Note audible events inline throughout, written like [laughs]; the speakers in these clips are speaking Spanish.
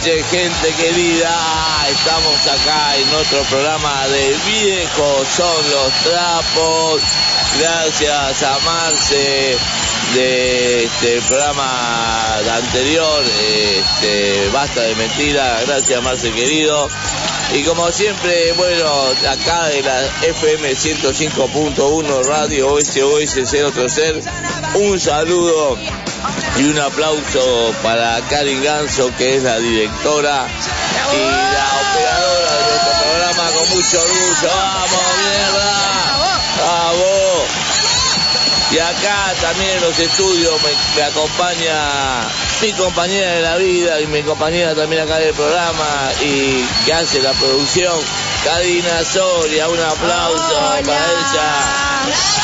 Noches, gente querida. Estamos acá en otro programa de Viejos son los trapos. Gracias a Marce de este programa anterior, este, Basta de Mentira. Gracias, Marce querido. Y como siempre, bueno, acá de la FM 105.1 Radio OSOS 030, un saludo y un aplauso para Karin Ganso, que es la directora y la operadora de nuestro programa con mucho orgullo. ¡Vamos, mierda! ¡Vamos! Y acá también en los estudios me, me acompaña mi compañera de la vida y mi compañera también acá del programa y que hace la producción, Karina Soria, un aplauso para ella.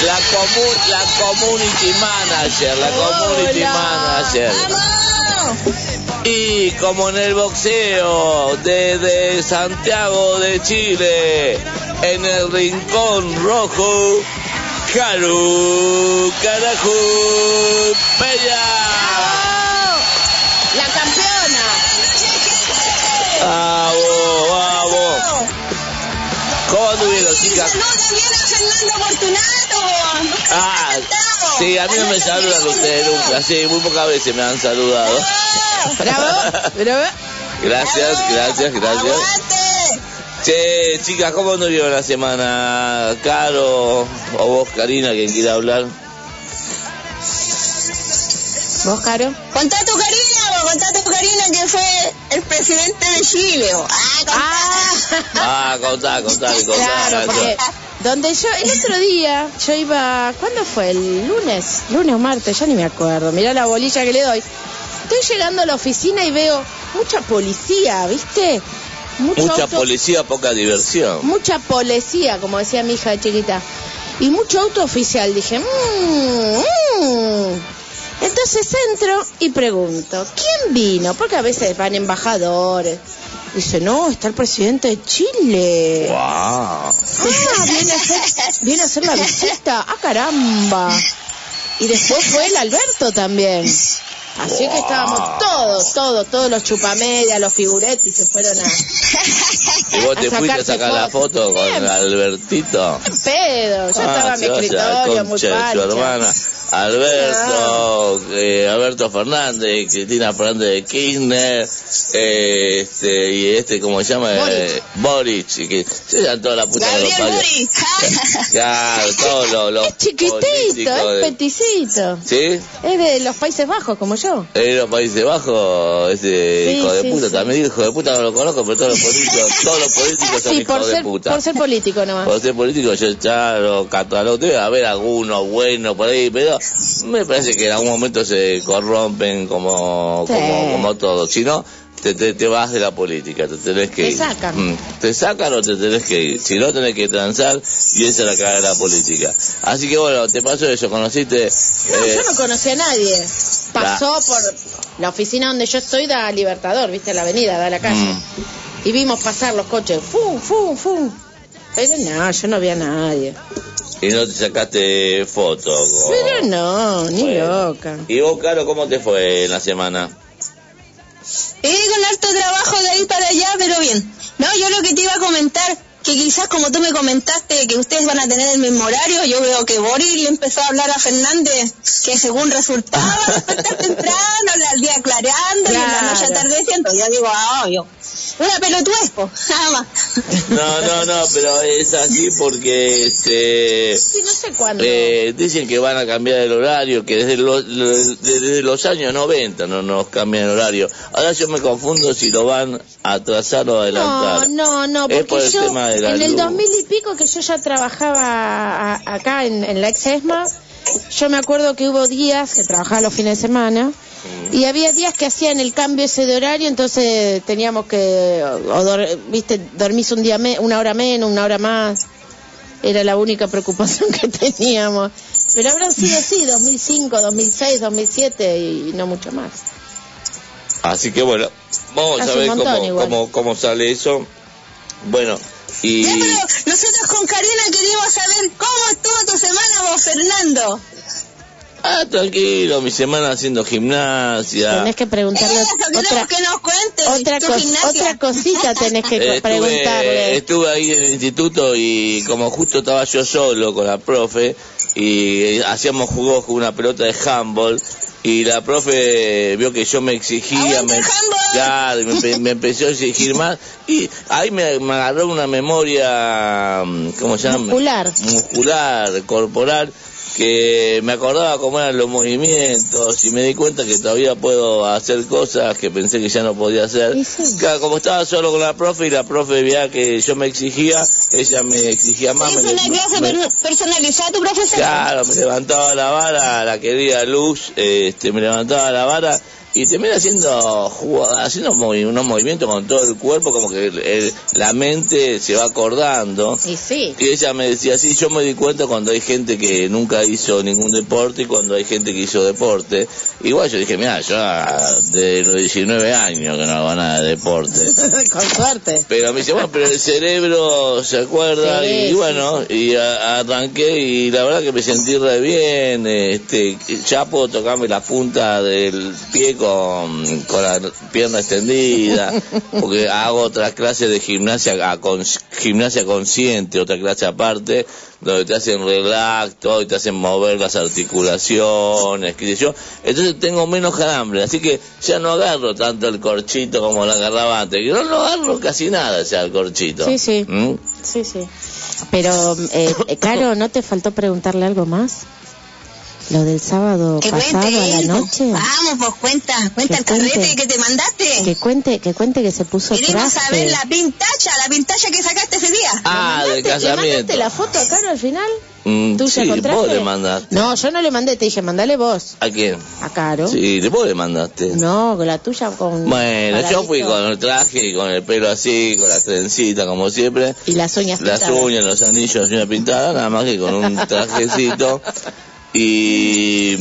La, comu- la community manager, la community manager. Y como en el boxeo, desde Santiago de Chile, en el rincón rojo, Caru Carajo Bella. La campeona. Vamos, vamos. ¿Cómo anduvieron, chicas? Fernando Fortunato. Ah, sí, a mí no me saludan ustedes nunca, sí, muy pocas veces me han saludado. Bravo, bravo. Gracias, gracias, gracias. Che, chicas, ¿cómo anduvieron la semana? Caro, o vos, Karina, quien quiera hablar. ¿Vos, Caro? Contá tu Karina, vos, contá tu Karina que fue el presidente de Chile. vos. Ah, contá. Ah, Ah, contá, contá, contá. claro, Nacho. porque donde yo, el otro día, yo iba, ¿cuándo fue? ¿El lunes? ¿Lunes o martes? Ya ni me acuerdo. Mirá la bolilla que le doy. Estoy llegando a la oficina y veo mucha policía, ¿viste? Mucho Mucha auto- policía, poca diversión. mucha policía, como decía mi hija de chiquita, y mucho auto oficial. Dije, mmm, mmm. Entonces entro y pregunto, ¿quién vino? Porque a veces van embajadores. Dice, no, está el presidente de Chile. ¡Wow! Ah, viene a, hacer, viene a hacer la visita. ¡Ah, caramba! Y después fue el Alberto también. Así que estábamos todos, todos, todos los chupamedias, los figuretes, se fueron a... ¿Y vos te A fuiste a sacar la foto con. Albertito? pedo, yo Ah, estaba en mi escritorio, muy su hermana. Alberto, eh, Alberto Fernández, Cristina Fernández de Kirchner, eh, este, y este, ¿cómo se llama? Eh, Boric, y que se llaman toda la puta de los. Boric. [laughs] Claro, todos los, los Es chiquitito, es de- peticito. ¿Sí? Es de los Países Bajos, como yo. En los Países Bajos, ese Sí, hijo de sí, puta, sí. también hijo de puta no lo conozco, pero todos los [laughs] políticos, todos los políticos son hijos por de puta. por ser político nomás. Por ser político yo ya lo catalogo, debe haber algunos buenos por ahí, pero me parece que en algún momento se corrompen como, Sí. como, como todo. Si no, te, te, te vas de la política, te tenés que Te ir. sacan. Mm, Te sacan o te tenés que ir. Si no, tenés que transar y esa es la cara de la política. Así que bueno, te pasó eso, conociste... No, eh, yo no conocí a nadie. Pasó por la oficina donde yo estoy, da Libertador, viste, la avenida, da la calle. Mm. Y vimos pasar los coches, fum, fum, fum. Pero no, yo no vi a nadie. y no te sacaste fotos. con- Pero no, ni Bueno. loca. ¿Y vos, Caro, cómo te fue en la semana? Eh, con harto trabajo de ahí para allá, pero bien. No, yo lo que te iba a comentar, que quizás como tú me comentaste que ustedes van a tener el mismo horario, yo veo que Boris le empezó a hablar a Fernández que según resultaba [laughs] despertar temprano, el día aclarando y en la noche Claro. atardeciendo. Yo digo, ah, obvio. Una pelotudez, po, [laughs] nada más. No, no, no, pero es así porque este, Sí, no sé cuándo. eh, dicen que van a cambiar el horario, que desde los, desde los años 90 no nos cambian el horario. Ahora yo me confundo si lo van a atrasar o no, adelantar. no, no, Es porque por el yo tema de la en el luz. 2000 y pico que yo ya trabajaba a- acá en, en la ex ESMA, yo me acuerdo que hubo días que trabajaba los fines de semana y había días que hacían el cambio ese de horario, entonces teníamos que, o dor- viste, dormís un día me- una hora menos, una hora más. Era la única preocupación [laughs] que teníamos. Pero habrán sido así, 2005, 2006, 2007 y no mucho más. Así que bueno, vamos Hace a ver cómo, cómo, cómo sale eso. Bueno, y... Ya, pero nosotros con Karina queríamos saber cómo estuvo tu semana vos, Fernando. Ah, tranquilo, mi semana haciendo gimnasia. Tenés que preguntarle Eso, otra, que nos cuentes otra, cos- otra cosita tenés que preguntarle. estuve ahí en el instituto y como justo estaba yo solo con la profe y eh, hacíamos juegos con una pelota de handball y la profe vio que yo me exigía, ¡Aguante me, claro, y me, me empezó a exigir más y ahí me, me agarró una memoria, mm, ¿cómo se llama? Muscular. Muscular, corporal que me acordaba cómo eran los movimientos y me di cuenta que todavía puedo hacer cosas que pensé que ya no podía hacer. Y sí. Claro, como estaba solo con la profe y la profe veía que yo me exigía, ella me exigía más. Es me- una clase me- personalizada tu profesor. Claro, me levantaba la vara, la querida Luz, este, me levantaba la vara y terminé haciendo haciendo movi- unos movimientos con todo el cuerpo, como que el- el- la mente se va acordando. Y sí. Y ella me decía, sí, yo me di cuenta cuando hay gente que nunca hizo ningún deporte y cuando hay gente que hizo deporte. Igual yo dije, mira, yo de los 19 años que no hago nada de deporte. [laughs] Con suerte. Pero me dice, bueno, pero el cerebro se acuerda Sí, y sí, bueno, y a- arranqué y la verdad que me sentí re bien, este, ya puedo tocarme la punta del pie con, con la pierna extendida, porque hago otra clase de gimnasia, a con- gimnasia consciente, otra clase aparte, donde te hacen relax, todo, y te hacen mover las articulaciones, qué sé yo. Entonces tengo menos calambre, así que ya no agarro tanto el corchito como lo agarraba antes. Yo no agarro casi nada ya el corchito. Sí, sí. ¿Mm? Sí, sí. Pero, eh, eh, Caro, ¿no te faltó preguntarle algo más? Lo del sábado Que pasado cuente a la él, noche. pues. Vamos, pues cuenta, cuenta Que el carrete cuente. que te mandaste. Que cuente, que cuente que se puso Queremos traje. saber la pintacha, la pintacha que sacaste ese día. Ah, del ¿Le mandaste casamiento. la foto a Caro al final? Mm, ¿Tuya sí, con traje? vos le mandaste. No, yo no le mandé, te dije, mandale vos ¿A quién? a Caro. Sí, vos le mandaste. No, con la tuya con... Bueno, yo fui con el traje y con el pelo así, con la trencita como siempre. Y las uñas las pintadas. uñas, los anillos una pintada, nada más que con un trajecito. [laughs] Y,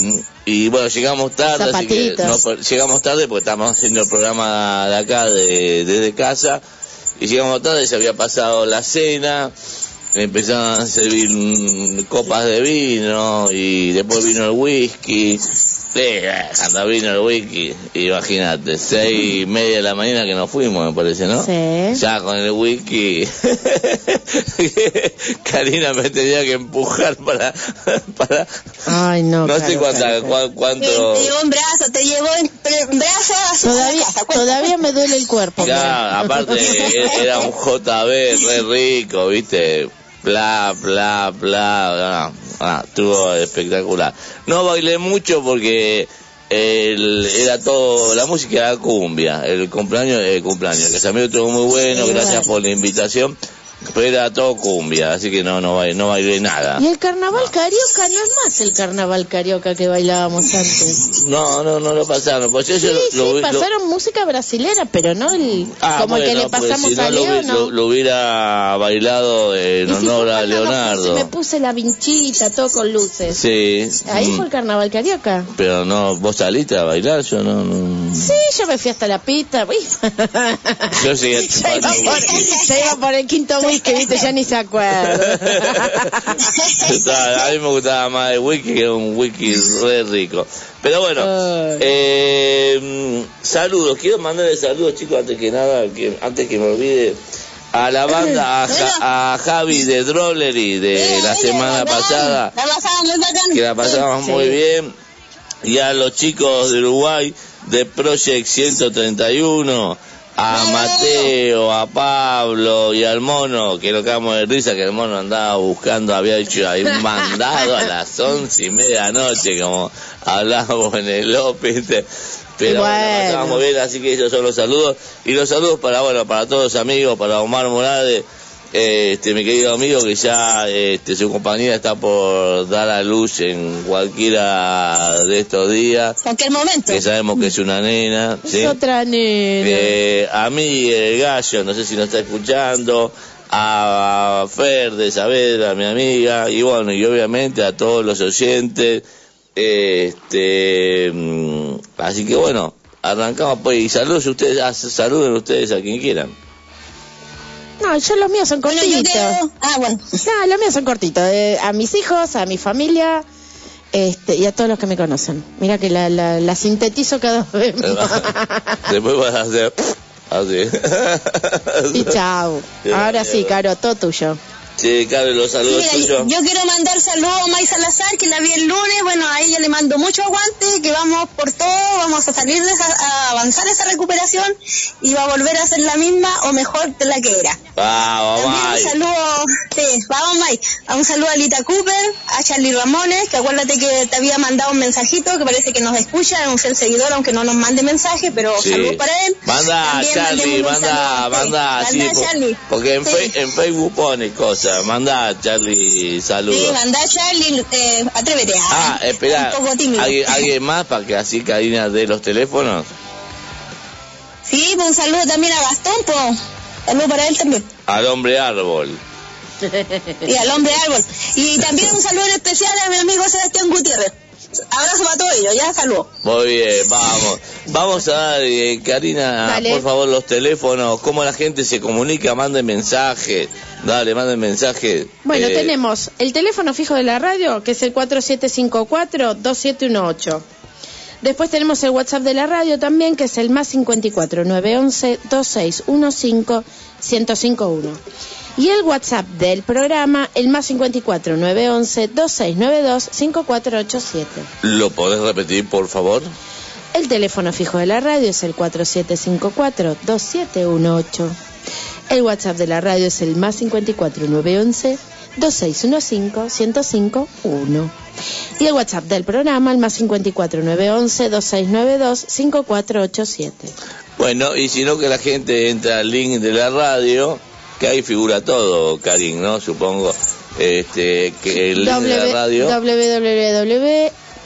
y bueno, llegamos tarde, así que no, llegamos tarde porque estábamos haciendo el programa de acá, de, desde casa. Y llegamos tarde, se había pasado la cena, empezaron a servir mm, copas de vino y después vino el whisky. Sí, cuando vino el whisky, imagínate, seis y media de la mañana que nos fuimos, me parece, ¿no? Sí. Ya con el wiki, [laughs] Karina me tenía que empujar para, para Ay, no. no sé Caro, cuánta, Te, cuánto, te llevó en brazo, te llevó en brazo a su Todavía, casa. Todavía me duele el cuerpo. ya, aparte [laughs] era un JB re rico, viste, bla, bla, bla, ah, ah, estuvo espectacular. No bailé mucho porque el, era todo, la música era cumbia, el cumpleaños, el cumpleaños, el casamiento estuvo muy bueno, gracias por la invitación, pero era todo cumbia, así que no, no, bailé, no bailé nada. Y el carnaval carioca no es más el carnaval carioca que bailábamos antes. No, no, no lo pasaron, pues yo Sí, lo- sí, lo- lo- pasaron música brasilera, pero no el Ah, como el que bueno, le pasamos si no a lo, no. lo- lo hubiera bailado en Y si honor fue a Leonardo. puse- me puse la vinchita, todo con luces. Sí. Ahí mm, fue el carnaval carioca. Pero no, vos saliste a bailar, yo no. no- Sí, yo me fui hasta la pista. uy. [laughs] Yo seguía [laughs] iba por, ya iba por el quinto whisky, viste, ya ni se acuerda. [laughs] A mí me gustaba más el wiki que un wiki re rico. Pero bueno, eh, saludos. Quiero mandarle saludos, chicos, antes que nada, que antes que me olvide. A la banda, a, Ja- a Javi de Drollery de la semana pasada. Que la pasamos muy bien. Y a los chicos de Uruguay de Project 131, a Mateo, a Pablo y al mono, que lo cagamos de risa, que el mono andaba buscando, había hecho ahí mandado a las once y media de la noche, como hablábamos en el López, pero Bueno. bien, así que esos son los saludos. Y los saludos para, bueno, para todos los amigos, para Omar Morales, este, mi querido amigo, que ya este, su compañía está por dar a luz en cualquiera de estos días, Cualquier momento. que sabemos que es una nena, ¿sí? Es otra nena. Eh, a mí, el gallo, no sé si nos está escuchando, a Fer de Saavedra, mi amiga, y bueno, y obviamente a todos los oyentes, este, mm, así que bueno, arrancamos pues, y saludos ustedes, ah, saluden ustedes a quien quieran. No, yo los míos son cortitos. Ah, bueno. No, los míos son cortitos. eh, a mis hijos, a mi familia este, y a todos los que me conocen. Mira que la, la, la sintetizo cada vez más. Después vas a hacer [laughs] así. y chao. [laughs] Ahora sí, Caro, todo tuyo. Sí, Carlos, los saludos Mira, tuyos. yo quiero mandar saludos a May Salazar, que la vi el lunes. Bueno, a ella le mando mucho aguante, que vamos por todo, vamos a salir de esa, a avanzar esa recuperación y va a volver a ser la misma o mejor de la que era. Vamos, También May. un saludo, sí, vamos May, a un saludo a Lita Cooper, a Charlie Ramones, que acuérdate que te había mandado un mensajito, que parece que nos escucha, es un fiel seguidor, aunque no nos mande mensaje, pero Sí. saludos para él. Manda También Charlie, manda, saludo, sí, manda, manda Charlie. porque en, Sí. fe- en Facebook pone cosas, manda Charlie Sí, saludos. manda Charlie, eh, atrévete. ah, espera, Un poco tímido. ¿alguien, alguien más para que así Karina dé los teléfonos? Sí, un saludo también a Gastón, pues. Saludo para él también. Al hombre árbol. Y al hombre árbol. Y también un saludo especial a mi amigo Sebastián Gutiérrez. Abrazo para todos ellos, ya saludo. Muy bien, vamos. Vamos a dar, eh, Karina, Dale. por favor, los teléfonos, cómo la gente se comunica, manden mensaje. Dale, manden mensaje. Bueno, Eh, tenemos el teléfono fijo de la radio, que es el 4754-2718. Después tenemos el WhatsApp de la radio también, que es el más 54 911 2615 1051. Y el WhatsApp del programa, el más 54 911 2692 5487. ¿Lo podés repetir, por favor? El teléfono fijo de la radio es el 4754-2718. El WhatsApp de la radio es el más 54911-2615-1051. Y el WhatsApp del programa, el más 54911-2692-5487. Bueno, y si no que la gente entra al link de la radio, que ahí figura todo, Karin, ¿no? Supongo, este, que el link de la radio.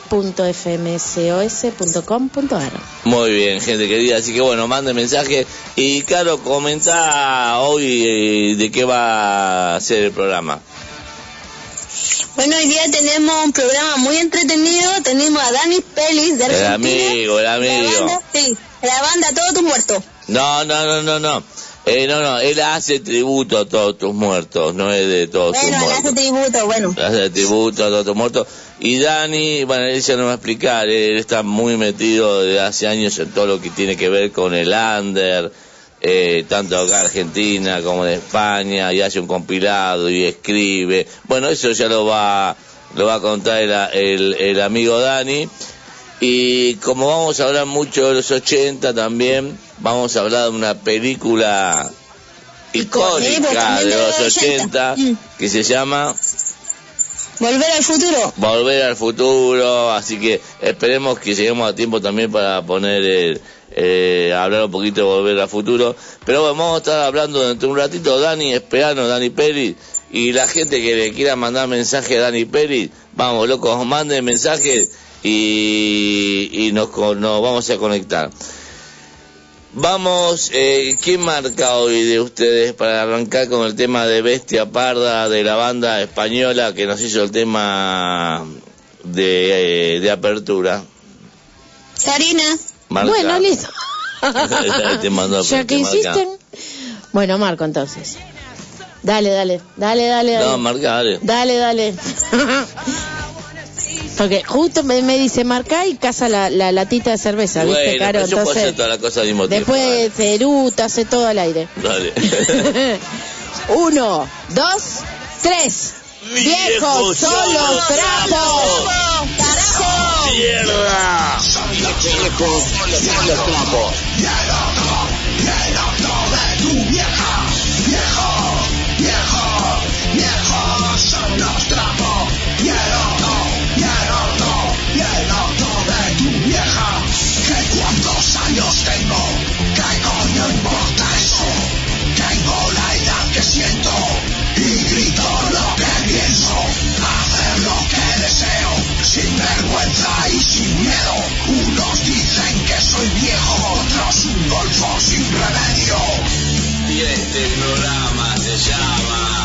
www.fmcos.com.ar Muy bien, gente querida, así que bueno, mande mensaje. Y claro, comenta hoy eh, de qué va a ser el programa. Bueno, hoy día tenemos un programa muy entretenido. Tenemos a Dani Pelis de El Argentina. amigo, el La amigo. banda, sí, la banda Todo Tu Muerto. No, no, no, no, no. Eh, no, no, él hace tributo a todos tus muertos, no es de todos tus Bueno, él hace muertos. tributo, bueno. Hace tributo a todos tus muertos. Y Dani, bueno, él ya no va a explicar, él está muy metido desde hace años en todo lo que tiene que ver con el under, eh, tanto acá en Argentina como en España, y hace un compilado y escribe. Bueno, eso ya lo va, lo va a contar el, el, el amigo Dani. Y como vamos a hablar mucho de los 80 también, vamos a hablar de una película Icónica, de los los 80 80, que se llama Volver al futuro. Volver al futuro, así que esperemos que lleguemos a tiempo también para poner el, eh, hablar un poquito de Volver al futuro. Pero bueno, vamos a estar hablando dentro de un ratito, Dani, esperanos, Dani Pérez, y la gente que le quiera mandar mensaje a Dani Pérez, vamos, locos, manden mensajes y, y nos, nos vamos a conectar. Vamos, eh, ¿quién marca hoy de ustedes para arrancar con el tema de Bestia Parda de la banda española que nos hizo el tema de, eh, de apertura? Karina. Marca. Bueno, listo. [laughs] Te mando- [laughs] ya que marca. insisten. Bueno, Marco, entonces. Dale, dale, dale, dale, dale. No, marca, dale. Dale, dale. [laughs] Porque justo me, me dice marca y casa la, la latita de cerveza, ¿viste, Caro? yo puedo hacer Entonces, toda la cosa al mismo tiempo. después Ceruta hace todo al aire. Dale. Uno, dos, tres. Viejos son los trapos. ¡Mierda! Sin remedio. Y este programa se llama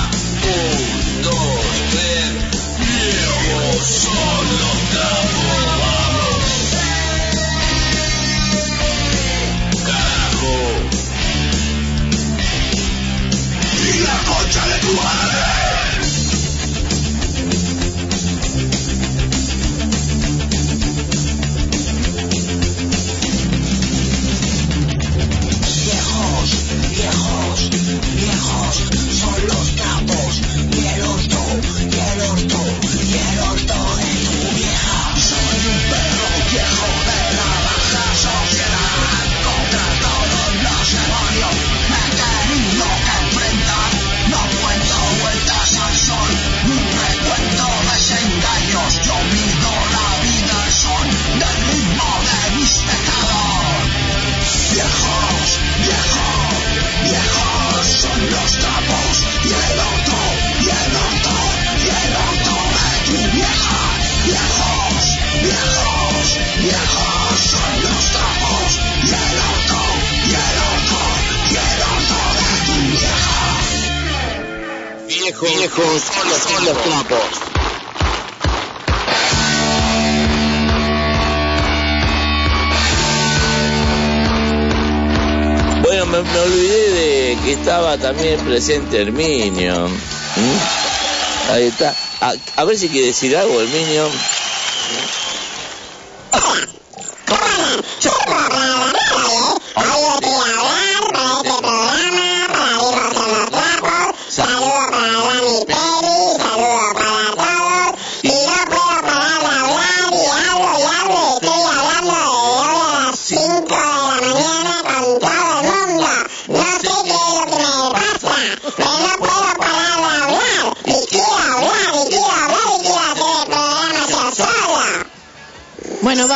el Minion. ¿Mm? Ahí está. A, a ver si quiere decir algo el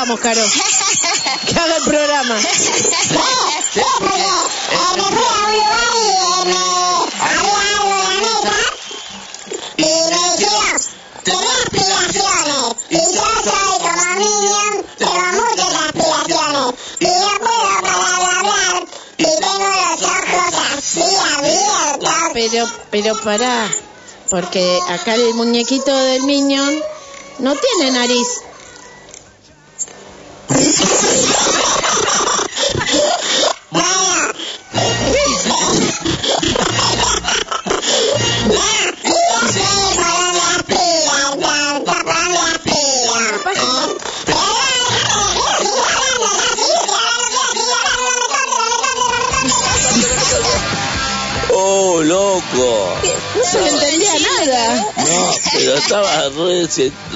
vamos, Caro. Que haga el programa. Sí, sí, porque me fui a un lugar y me había algo en la mesa y me dijeron, tenés aspiraciones y yo soy como Minion, tengo muchas aspiraciones y no puedo parar de hablar y tengo los ojos así abiertos. Pero, pero pará. Porque acá el muñequito del Minion no tiene nariz.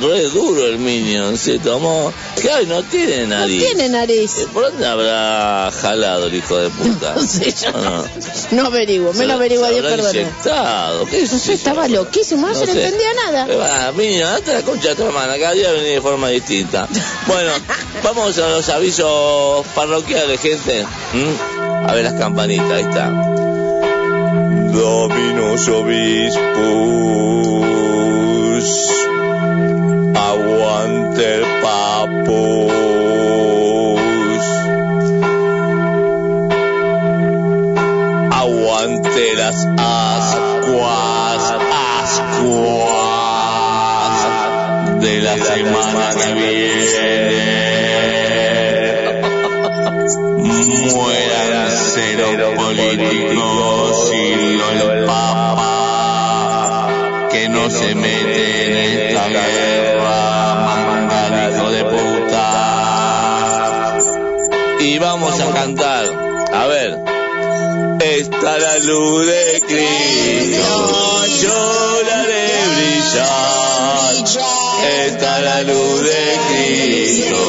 Re, duro el Minion. Se tomó. Claro, no tiene No nariz. tiene nariz. Eh, ¿Por dónde habrá jalado el hijo de puta? No sé yo. No, no. No averiguo, me lo averigua se Dios inyectado. ¿Qué No sé, estaba loquísimo, no, se le entendía nada. Eh, va, Minion, date la concha de tu hermana, cada día venís de forma distinta. [laughs] Bueno, vamos a los avisos parroquiales, gente. ¿Mm? A ver las campanitas, ahí está. Dominus Obispus. Aguante el papus. Aguante las ascuas, ascuas de la semana que viene. Mueran cero políticos y el papa que no se mete en esta guerra, vamos a cantar, a ver. Está la luz de Cristo, yo la haré brillar. Está la luz de Cristo,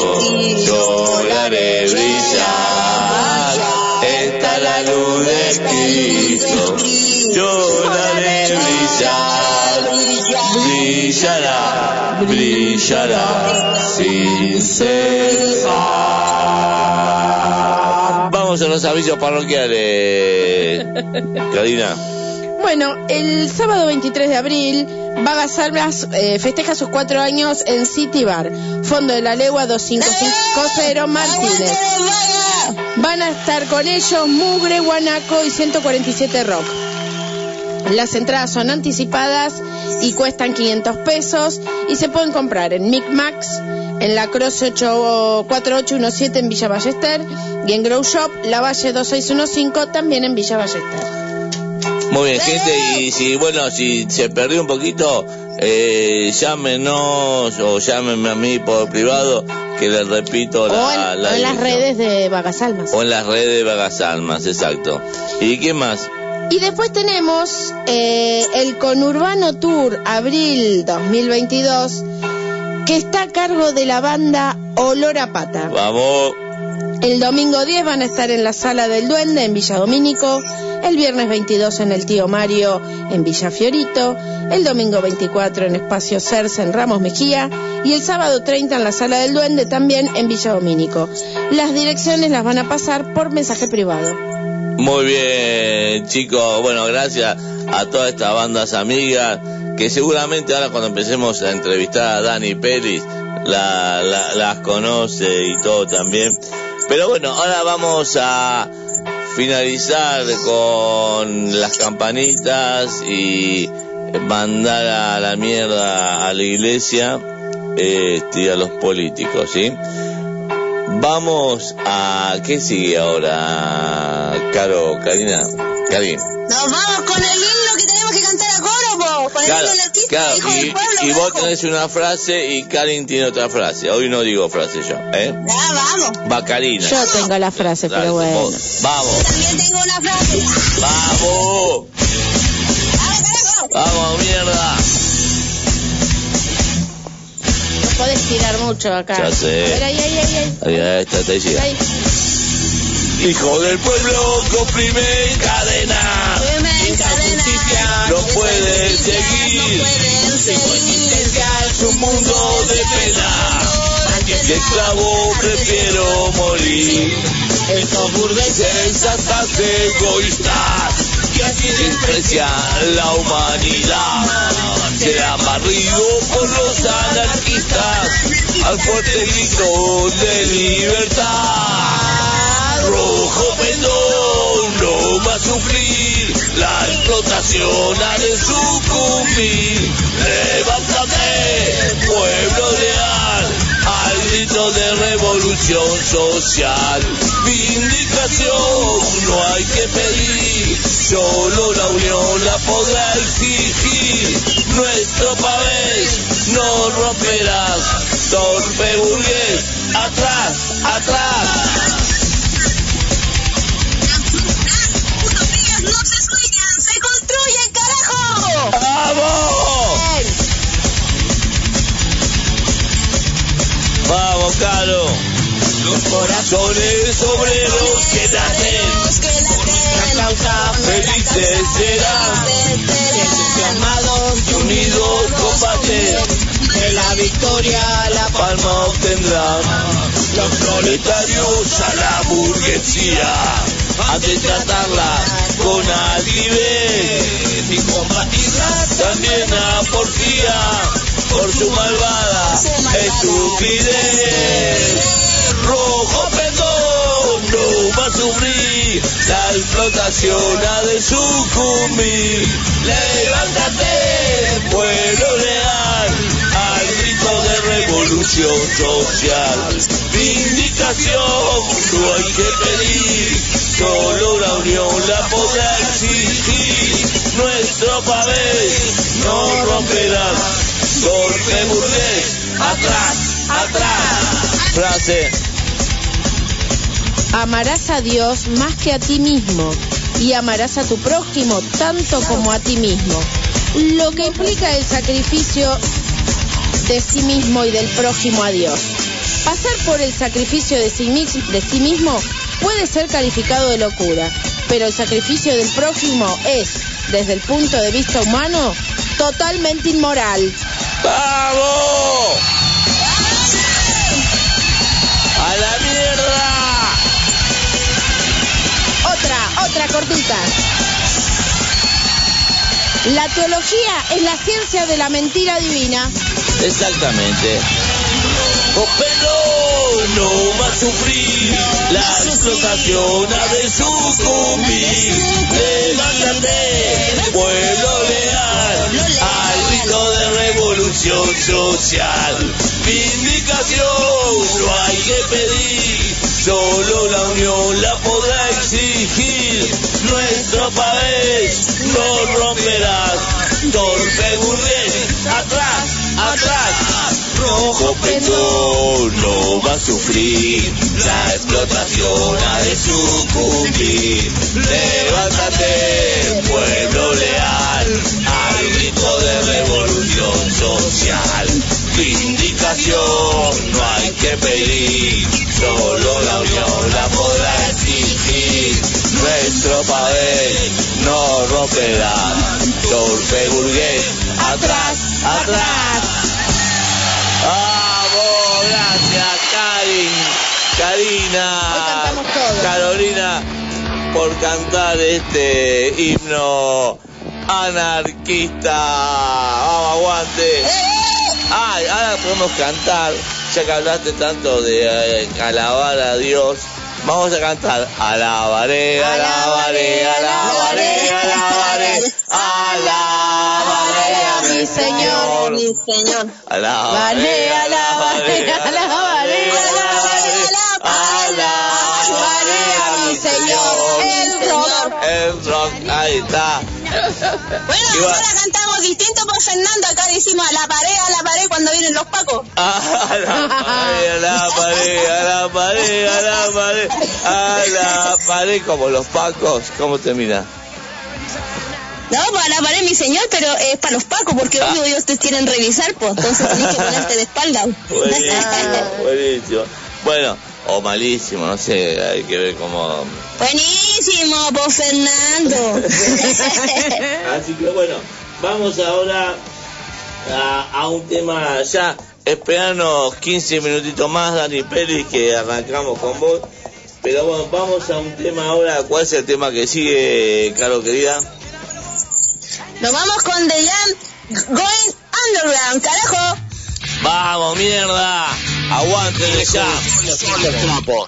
yo la haré brillar. Está la luz de Cristo, yo la haré brillar. Brillará, brillará sin cesar. Vamos a los avisos parroquiales. Karina. Bueno, el sábado 23 de abril, Vaga Salvas eh, festeja sus cuatro años en City Bar, Fondo de la Legua 2550 Martínez. ¡Aguante los vagas! Van a estar con ellos Mugre, Guanaco y 147 Rock. Las entradas son anticipadas y cuestan 500 pesos y se pueden comprar en Micmax, en la Cross 8 4817 en Villa Ballester y en Grow Shop, La Valle 2615 también en Villa Ballester. Muy bien, gente, y si, bueno, si se perdió un poquito, eh, llámenos o llámenme a mí por privado, que les repito la, o en, la o en las redes de Vagas Almas. O en las redes de Vagas Almas, exacto. ¿Y qué más? Y después tenemos eh, el Conurbano Tour Abril 2022, que está a cargo de la banda Olor a Pata. Vamos, El domingo 10 van a estar en la Sala del Duende en Villa Domínico, el viernes 22 en el Tío Mario en Villa Fiorito, el domingo 24 en Espacio Cerce en Ramos Mejía y el sábado 30 en la Sala del Duende también en Villa Domínico. Las direcciones las van a pasar por mensaje privado. muy bien, chicos. Bueno, gracias a todas estas bandas amigas, que seguramente ahora cuando empecemos a entrevistar a Dani Pérez, la, la- las conoce y todo también. Pero bueno, ahora vamos a finalizar con las campanitas y mandar a la mierda a la iglesia este, y a los políticos, ¿sí? Vamos a... ¿Qué sigue ahora, Caro, Karina? Karin. nos vamos con el el Claro, artista, claro, hijo del y, pueblo, y vos tenés una frase y Karin tiene otra frase. Hoy no digo frase yo, ¿eh? Ya, vamos. Va Karina. Yo tengo la frase, Dale, pero bueno. vos. Vamos, También tengo una frase. vamos, ¡Vamos, carajo! vamos, mierda. No podés tirar mucho acá. Ya sé. Ver, ahí, ahí, ahí, ahí. Ahí, ahí, estrategia. Ahí. Hijo del pueblo, comprime en cadena. No puede seguir. No pueden seguir. Es un mundo de pena. De esclavo prefiero morir. Estos burgueses hasta egoístas que así desprecian la humanidad. Será barrido por los anarquistas al fuerte grito de libertad. Rojo pendón, no a sufrir la explotación ha de sucumbir. Levántate, pueblo leal, al grito de revolución social. Vindicación no hay que pedir, solo la unión la podrá exigir. Nuestro pavés no romperás, torpe burgués, atrás, atrás. Serán. amados y unidos combaten. De la victoria la Palma obtendrán los proletarios a la burguesía. Han de tratarla con altivez y combatirla también a porfía por su malvada estupidez. Rojo no va a sufrir, la explotación ha de sucumbir. Levántate, pueblo leal, al grito de revolución social. Vindicación no hay que pedir, solo la unión la podrá exigir. Nuestro pabellón no romperás, golpe burgués, atrás, atrás. Frase. Amarás a Dios más que a ti mismo y amarás a tu prójimo tanto como a ti mismo. Lo que implica el sacrificio de sí mismo y del prójimo a Dios. Pasar por el sacrificio de sí, mismo puede ser calificado de locura, pero el sacrificio del prójimo es, desde el punto de vista humano, totalmente inmoral. ¡Vamos! La teología es la ciencia de la mentira divina. Exactamente. ¡Copelo! no va a sufrir, la explotación ha de sucumbir. Levántate, pueblo leal, revolución social. Vindicación no hay que pedir, solo la unión la podrá exigir. Nuestro país no romperás, torpe burgués, atrás, atrás. Rojo pecho no va a sufrir, la explotación ha de sucumbir. Levántate, pueblo leal, No hay que pedir, solo la unión la podrá exigir. Nuestro país no romperá, torpe burgués, atrás, atrás. ¡Vamos! Gracias, Karin, Karina. Carolina, por cantar este himno anarquista. ¡Vamos, aguante! Ahora podemos cantar, ya que hablaste tanto de eh, alabar a Dios. Vamos a cantar alabaré, alabaré, alabaré, alabaré, alabaré a mi Señor. Mi Señor. Alabaré, alabaré, alabaré, alabaré a mi Señor. El rock. El rock, ahí está. Bueno, ahora cantamos distinto por Fernando. Acá decimos a la pared, a la pared cuando vienen los pacos. [laughs] A la pared, a la pared, a la pared, a la pared, a la pared, como los pacos. ¿Cómo termina? No, para la pared, mi señor, pero es para los pacos, porque Ah. obvio ellos te quieren revisar, pues entonces tenés que ponerte de espalda. Buenísimo, buenísimo. Bueno, o malísimo, no sé, hay que ver cómo... Buenísimo, pues Fernando. [laughs] Así que bueno, vamos ahora a, a un tema ya. Esperanos 15 minutitos más, Dani Pérez, que arrancamos con vos. Pero bueno, vamos a un tema ahora. ¿Cuál es el tema que sigue, Caro querida? Nos vamos con The Jam Going Underground, carajo. Vamos, mierda. Aguanten ya. With what I.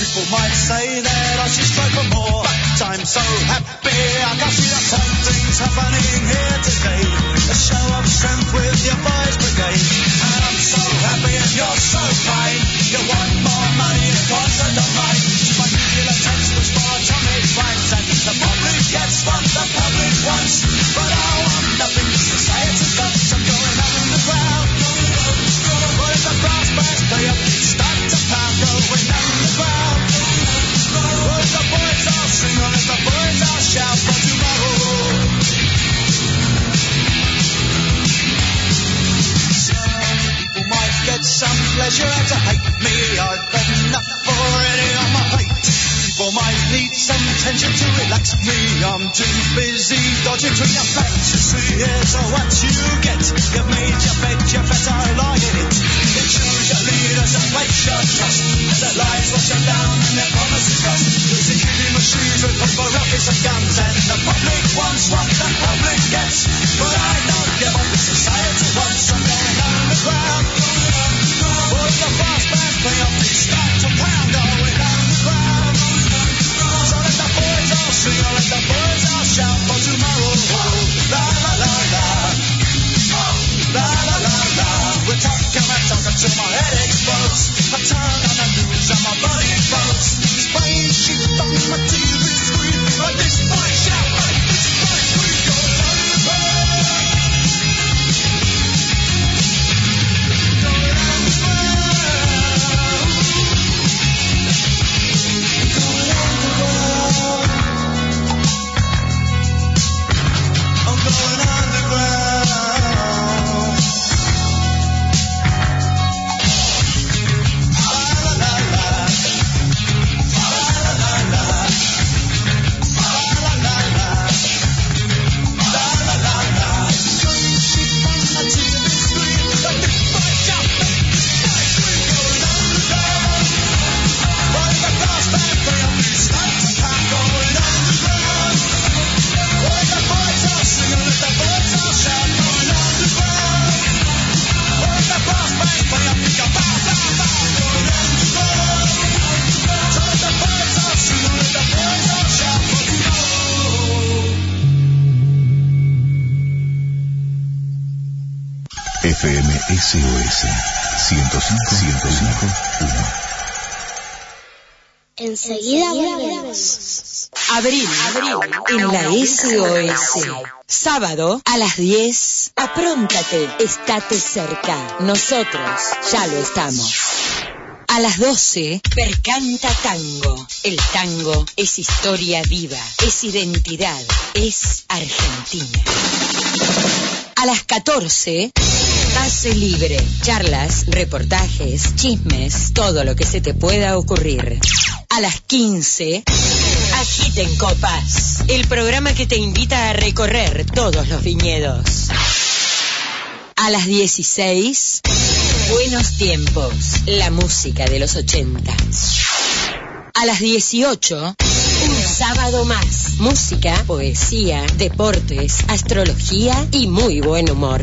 People might say that I should strive for more. But I'm so happy I can see that something's happening here today. A show of strength with your boys brigade. And I'm so happy and you're so kind. You want more money, of course I don't mind. My for atomic rhymes. And the public gets what the public wants. But I want nothing Society's got. I'm going underground. Boys the brass bands play up, start to pound, going underground. Boys the boys all sing, and the boys all shout for tomorrow. Some people might get some pleasure out to hate me. I've got enough already on my plate. People might need some tension to relax me. I'm too busy dodging between your facts. Here's what you get. You made your bed, you better lie in it. Your leaders and place your trust. Their lies wash them down and their promises rust. Losing killing machines with for rockets and guns. And the public wants what the public gets. But I don't give up. Society wants some going underground. Boys, the fast band play up, start to pound, Swing all at the birds, I'll shout for tomorrow. SOS 105 105 Enseguida volvemos. Abril, en la SOS. Sábado a las 10. Apróntate, estate cerca. Nosotros ya lo estamos. A las 12, Percanta Tango. El tango es historia viva, es identidad, es Argentina. A las 14, Pase Libre. Charlas, reportajes, chismes, todo lo que se te pueda ocurrir. A las 15, Agiten Copas. El programa que te invita a recorrer todos los viñedos. A las 16, Buenos Tiempos. La música de los 80. A las 18, un sábado más. Música, poesía, deportes, astrología y muy buen humor.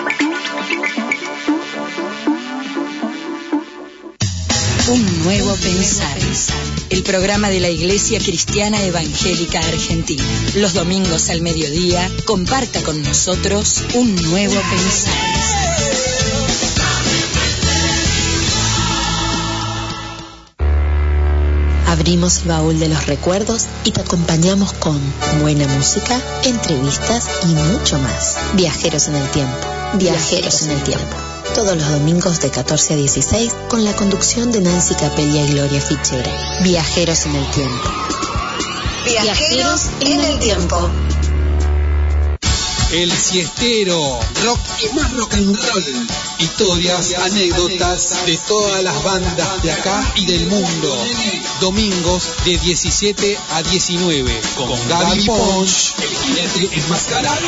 Un nuevo pensar. El programa de la Iglesia Cristiana Evangélica Argentina. Los domingos al mediodía, comparta con nosotros un nuevo pensar. Abrimos el baúl de los recuerdos y te acompañamos con buena música, entrevistas y mucho más. Viajeros en el tiempo. Viajeros en el tiempo. Todos los domingos de 14 a 16 con la conducción de Nancy Capella y Gloria Fichera. Viajeros en el tiempo. Viajeros en el tiempo. El siestero, rock y más rock and roll. Historias, anécdotas de todas las bandas de acá y del mundo. Domingos de 17 a 19 con Gaby Ponch, el jinete enmascarado.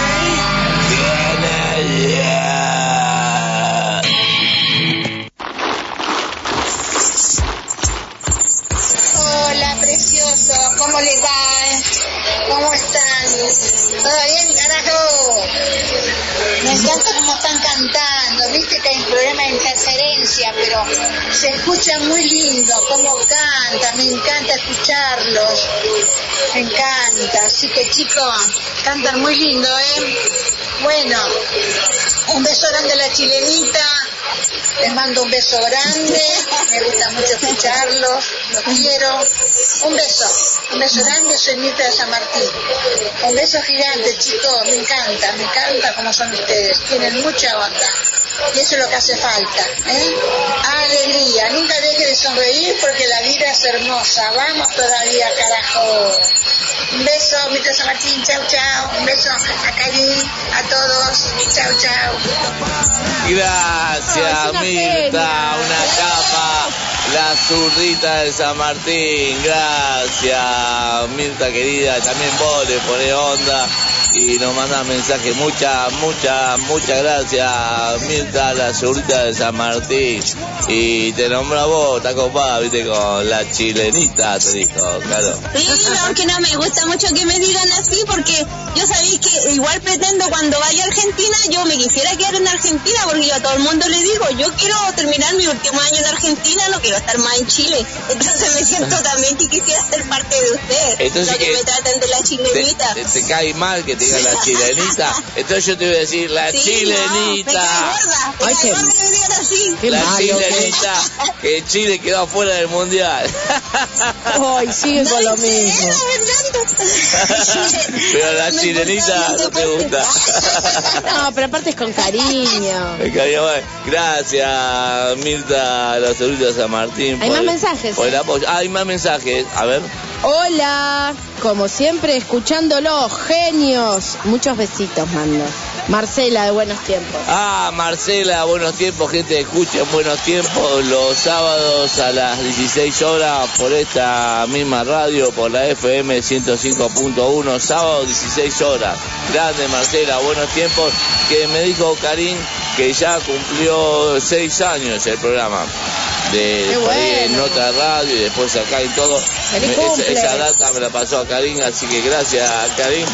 Precioso. ¿Cómo están? ¿Todo bien, carajo? Me encanta cómo están cantando. Viste que hay un problema de interferencia, pero se escucha muy lindo cómo cantan. Me encanta escucharlos. Me encanta. Así que, chicos, cantan muy lindo, ¿eh? Bueno, un beso grande a la chilenita. Les mando un beso grande, me gusta mucho escucharlos, los quiero. Un beso, un beso grande, soy Mirta de San Martín. Un beso gigante, chicos, me encanta, me encanta como son ustedes, tienen mucha onda. Y eso es lo que hace falta, ¿eh? Alegría, nunca deje de sonreír porque la vida es hermosa. Vamos todavía, carajo. Mirta de San Martín, chau, chau. Un beso a Karin, a todos, chau, chau. Gracias, Mirta. Una capa. La zurdita de San Martín. Gracias, Mirta querida. También vos le ponés onda. Y nos manda mensaje. Muchas, muchas, muchas gracias, Mirta, la segurita de San Martín. Y te nombro a vos, está copada, viste, con la chilenita, te dijo, claro. Sí, aunque no me gusta mucho que me digan así porque yo sabéis que igual pretendo cuando vaya a Argentina, yo me quisiera quedar en Argentina porque yo a todo el mundo le digo, yo quiero terminar mi último año en Argentina, no quiero estar más en Chile. Entonces me siento también que quisiera ser parte de ustedes. Entonces no que, que me traten de la Te, chilenita. te- te cae mal que te digan la chilenita. Entonces yo te voy a decir la Sí, no, chilenita. me Ay, qué- así. La chilenita. [laughs] Que Chile quedó fuera del mundial. Hoy sigue con lo mismo. [laughs] Pero la chilenita no te gusta. [laughs] No, pero aparte es con cariño. Gracias, Mirta, la segurita de San Martín. Hay por más mensajes, Por el ¿eh? apoyo. Ah, hay más mensajes. A ver. Hola, como siempre, escuchándolo, genios. Muchos besitos mando. Marcela, de buenos tiempos. Ah, Marcela, buenos tiempos, gente, escuchen buenos tiempos los sábados a las 16 horas por esta misma radio, por la FM 105.1, sábado 16 horas. Grande Marcela, buenos tiempos, que me dijo Karim que ya cumplió 6 años el programa. De, ahí en bueno. otra radio y después acá y todo. Esa, data me la pasó a Karim, así que gracias Karim.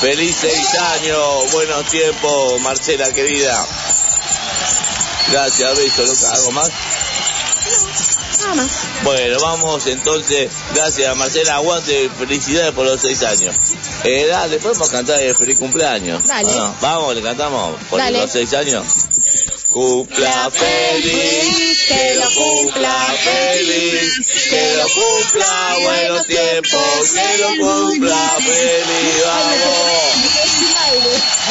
Feliz seis años, buenos tiempos, Marcela querida. Gracias, beso, loca. ¿Algo más? Nada más. Bueno, vamos entonces. Gracias, Marcela. Aguante, felicidades por los seis años. Eh, dale, podemos cantar el feliz cumpleaños. Dale. ¿O no? Vamos, le cantamos por Dale. los seis años. Cumpla feliz, que lo cumpla feliz, que lo cumpla buenos tiempos, que lo cumpla feliz, vamos.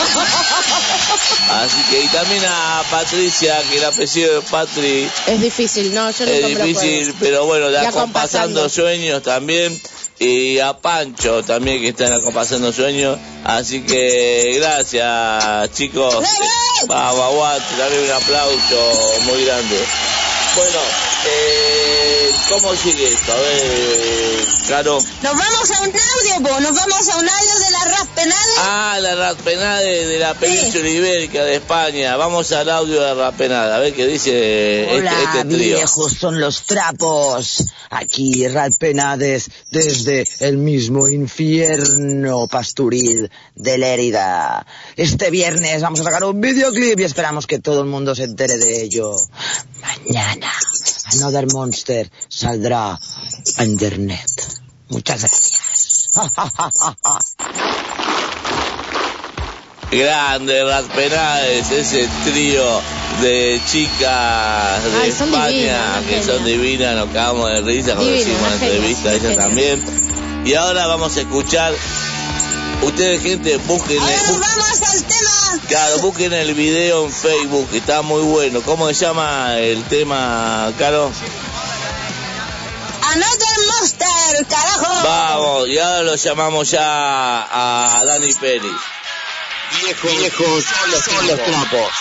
[laughs] Así que y también a Patricia, que el apellido de Patri Es difícil, no, yo nunca es difícil, pero bueno, Y acompasando acompasando. sueños también. Y a Pancho también que están acompasando sueños. Así que gracias chicos. Vamos, aguante, dale un aplauso muy grande. Bueno, eh, ¿cómo sigue esto? A ver, Caro. Nos vamos a un audio, po, nos vamos a un audio de la Raspenade. Ah, la Raspenade de la península ibérica de España. Vamos al audio de Raspenade, a ver qué dice este, Hola, este trío. viejos son los trapos. Aquí Ralpenades desde el mismo infierno pasturil de Lérida. Este viernes vamos a sacar un videoclip y esperamos que todo el mundo se entere de ello. Mañana Another Monster saldrá a internet. Muchas gracias. [laughs] Grande Raspenades, ese trío de chicas de Ay, España divinas, que las son divinas, nos cagamos de risa cuando Divinas, hicimos la las entrevista a las ella también. Y ahora vamos a escuchar, ustedes gente, busquen, Ahora nos vamos al tema. Claro, busquen el video en Facebook, que está muy bueno. ¿Cómo se llama el tema, Caro? Another Monster, carajo. Vamos, y ahora lo llamamos ya a Dani Pérez. Viejos, viejos son los, trapos.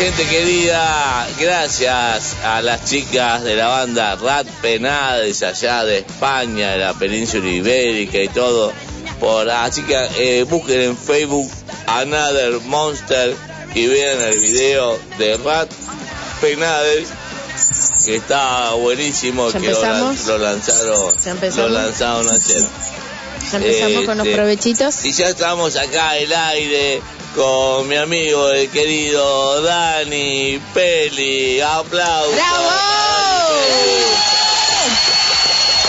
Gente querida, gracias a las chicas de la banda Rat Penades allá de España, de la península ibérica y todo. Por así que eh, busquen en Facebook Another Monster y vean el video de Rat Penades que está buenísimo, ¿Ya que lo, lanzaron, lo lanzaron ayer. Ya empezamos con los Este, provechitos. Y ya estamos acá el aire con mi amigo, el querido Dani Peli. ¡Aplausos!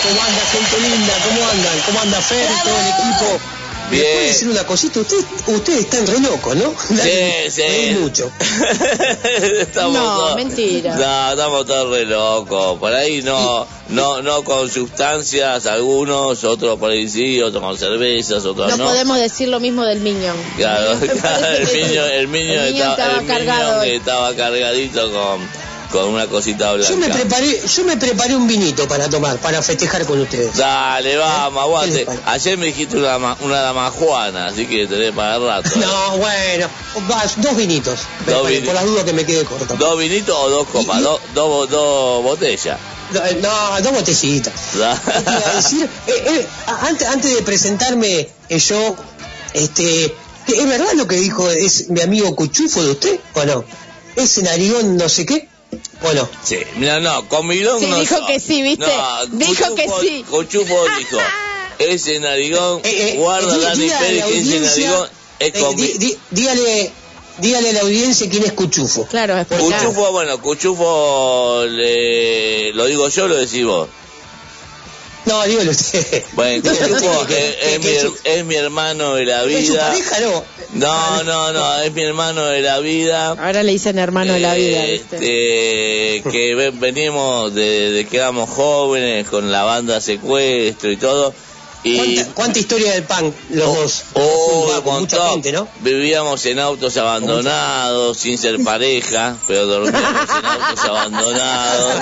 ¿Cómo anda, gente linda? ¿Cómo andan? ¿Cómo anda Fer y todo el equipo? Bien. ¿Me puede decir una cosita? Ustedes ustedes están re locos, ¿no? Sí, sí. Mucho. [laughs] estamos No, todos- mentira. No, estamos todos re locos. Por ahí no, no, no con sustancias, algunos, otros por ahí sí, otros con cervezas, otros No no. podemos decir lo mismo del Minion. Claro, [laughs] el que niño, el niño el Minion estaba, estaba el cargado. Minion estaba cargadito con, con una cosita blanca. Yo me preparé, yo me preparé un vinito para tomar, para festejar con ustedes. Dale, vamos, aguante. ¿Qué les Ayer me dijiste una, ma- una damajuana, así que tenés para el rato. ¿eh? No, bueno, vas, dos vinitos. Dos por las dudas que me quede corto. ¿Dos vinitos o dos copas? ¿Dos dos dos botellas? No, dos botellitas. [laughs] Eh, eh, a- antes, antes de presentarme eh, yo, este, ¿es verdad lo que dijo es mi amigo Cuchufo de usted o no? ¿Ese narigón no sé qué? ¿O no? Sí, mira, no, con Milón Sí, no dijo so- que sí, ¿viste? No, Dijo que Cuchufo- sí. Cuchufo dijo, ese narigón, Eh, eh, guarda Dani Pérez la que ese narigón es eh, con di- di- dígale, dígale a la audiencia quién es Cuchufo. Claro, es Cuchufo, bueno, Cuchufo le, lo digo yo, lo decís vos. No, dígale usted. Bueno, usted que- es, que- es que mi, es mi hermano de la ¿Es su vida. pareja, no? No, no, no, es mi hermano de la vida. Ahora le dicen hermano de la vida, ¿viste? Este, que ven- venimos de, de que éramos jóvenes con la banda secuestro y todo. Y ¿Cuánta, cuánta historia del punk los dos? Oh, Va, un con mucha montón. gente, ¿no? Vivíamos en autos abandonados, sin ser pareja, pero dormíamos en autos abandonados.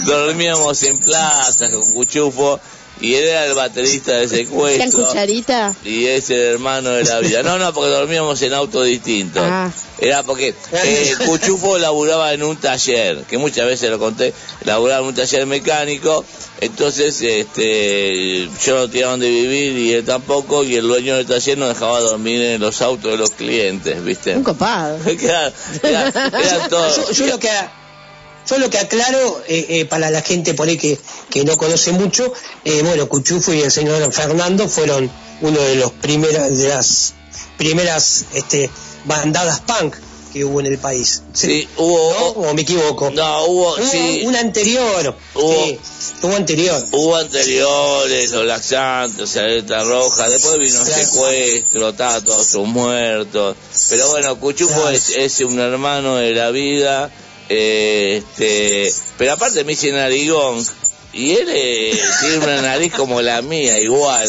[laughs] dormíamos en plazas con Cuchufo y él era el baterista de ¿Sean secuestro. cucharita? Y es el hermano de la vida. No, no, porque dormíamos en autos distintos. Ah. Era porque eh, Cuchufo laburaba en un taller, que muchas veces lo conté, laburaba en un taller mecánico, entonces este yo no tenía donde vivir y él tampoco, y el dueño del taller nos dejaba dormir en los autos de los clientes, ¿viste? Un copado. [laughs] Claro, era, era [laughs] todo. Yo, yo lo que yo lo que aclaro eh, eh, para la gente por ahí que, que no conoce mucho, eh, bueno, Cuchufo y el señor Fernando fueron uno de los primeras de las primeras este, bandadas punk que hubo en el país. Sí, hubo. ¿O me equivoco? No, hubo, Hubo sí. una anterior. Hubo- Sí, hubo anterior. Hubo anteriores, los laxantes, alerta roja, después vino el secuestro, está todos sus muertos. Pero bueno, Cuchufo Claro. es, es un hermano de la vida, este, pero aparte me dice narigón, y él eh, tiene una nariz como la mía, igual.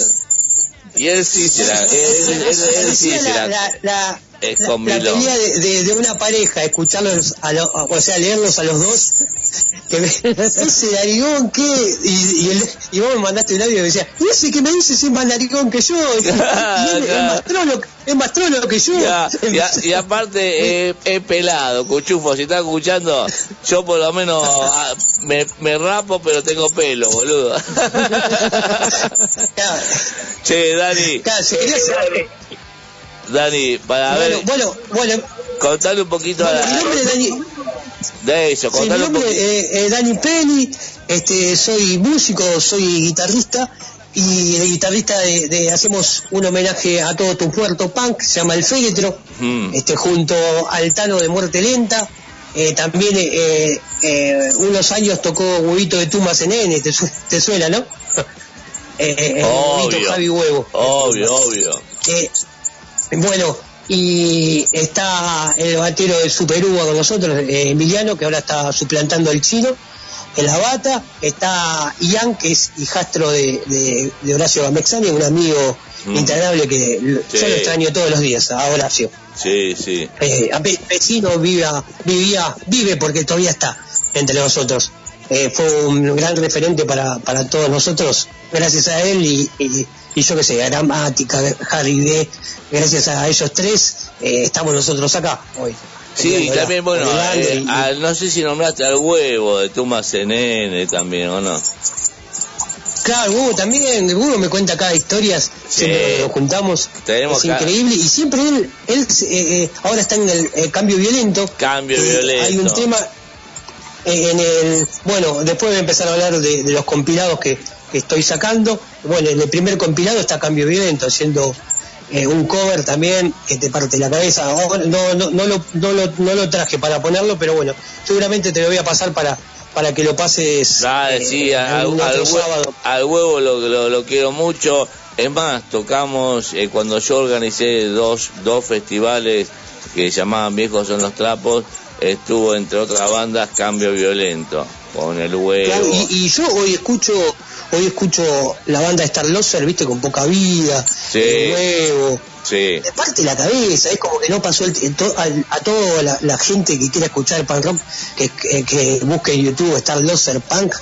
Y él sí se la, él, él- él- él sí se la, la, es la- con la pelea de, de- de una pareja, escucharlos, a lo- o sea, leerlos a los dos. Que me, [laughs] ese narigón que. Y, y, el- y vos me mandaste un audio y me decía, y ese que me dice es más narigón que yo. [laughs] Y, [laughs] él es, más trolo, es más trolo que yo. Ya, y, aparte eh, es pelado, Cuchufo, si estás escuchando, yo por lo menos ah, me, me rapo pero tengo pelo, boludo. che, Dani, Claro, si querías- Dani, para bueno, ver, bueno, bueno, contarle un poquito a bueno, mi nombre es la, Dani. de eso, Sí, mi nombre poquito. es eh, Dani Penny, este, soy músico, soy guitarrista y el guitarrista de, de- hacemos un homenaje a todo tu puerto punk, se llama El Féretro, Mm. este, junto al Tano de Muerte Lenta. Eh, también eh, eh, unos años tocó Huevito de Tumas en N, te, su- te suena, ¿no? [laughs] Eh, eh, Obvio, Javi Huevo. obvio, obvio. Eh, Bueno, y está el batero de Super Uva con nosotros, eh, Emiliano, que ahora está suplantando al chino en la bata. Está Ian, que es hijastro de, de, de Horacio Gamexani, un amigo Mm. internable que Sí. yo lo extraño todos los días a Horacio. Sí, sí. Eh, vecino viva, vivía, vive porque todavía está entre nosotros. Eh, fue un gran referente para, para todos nosotros, gracias a él y, y, y yo que sé, Gramática, Harry D, gracias a ellos tres, eh, estamos nosotros acá hoy. Sí, también, bueno, eh, y- no sé si nombraste al huevo de Tuma CNN también, ¿o no? Claro, Hugo también, Hugo me cuenta cada historias, siempre nos juntamos, Tenemos es increíble, y siempre él, él eh, eh, ahora está en el eh, cambio violento, Cambio violento. Hay un tema en el. Bueno, después voy a empezar a hablar de, de los compilados que, que estoy sacando. Bueno, en el primer compilado está Cambio Violento, haciendo eh, un cover también que te parte la cabeza. Ahora No, no, no, lo, no, lo, no lo traje para ponerlo, pero bueno, seguramente te lo voy a pasar para, para que lo pases. Ah, eh, sí, al, algún al huevo lo, lo, lo quiero mucho. Es más, tocamos eh, cuando yo organicé dos, dos festivales que se llamaban Viejos son los Trapos, estuvo entre otras bandas Cambio Violento, con el huevo. Claro, y, y yo hoy escucho hoy escucho la banda Star Loser, viste, con poca vida, Sí. el huevo. Sí. Me parte la cabeza, es como que no pasó el, to- a toda la, la gente que quiera escuchar punk rock, que, que, que busque en YouTube Star Loser Punk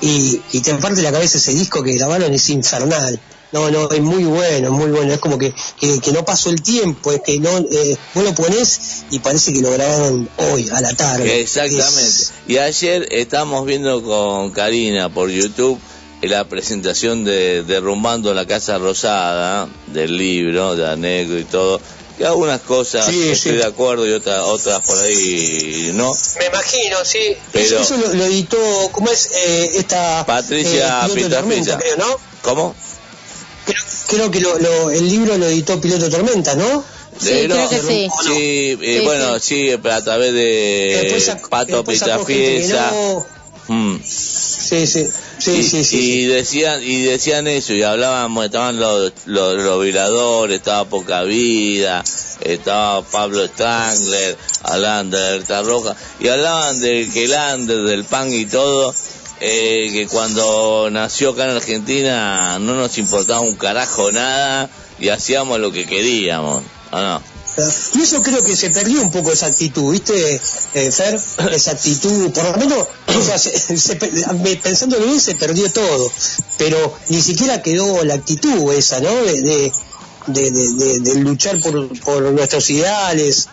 y, y te parte la cabeza ese disco que grabaron, es infernal. No, no, es muy bueno, es muy bueno. Es como que, que, que no pasó el tiempo, es que no, eh, vos lo ponés y parece que lo grabaron hoy, a la tarde. Exactamente. Es- Y ayer estamos viendo con Karina por YouTube la presentación de Derrumbando la Casa Rosada, del libro, de Anegro y todo. Que algunas cosas Sí, estoy sí. de acuerdo y otras, otras por ahí no. Me imagino, sí. Pero- Eso, eso lo, lo editó, ¿cómo es? Eh, esta. Patricia eh. Tormenta, creo, ¿no? ¿Cómo? Creo, creo que lo, lo- el libro lo editó Piloto Tormenta, ¿no? Eh, no, Sí, eh, Sí, bueno, sí. a través de Pato que Pitafiesa. no. Mm. Sí, sí. Sí, y, sí, sí. y decían y decían eso y hablábamos estaban los los, los violadores estaba poca vida estaba Pablo Strangler hablaban de roja y hablaban del que el under del pan y todo eh, que cuando nació acá en Argentina no nos importaba un carajo nada y hacíamos lo que queríamos ¿o no? Y eso creo que se perdió un poco esa actitud, ¿viste, eh, Fer? Esa actitud, por lo menos, [clears throat] o sea, se- se pe- me- pensándolo bien, se perdió todo. Pero ni siquiera quedó la actitud esa, ¿no? De, de, de, luchar por, por nuestros ideales,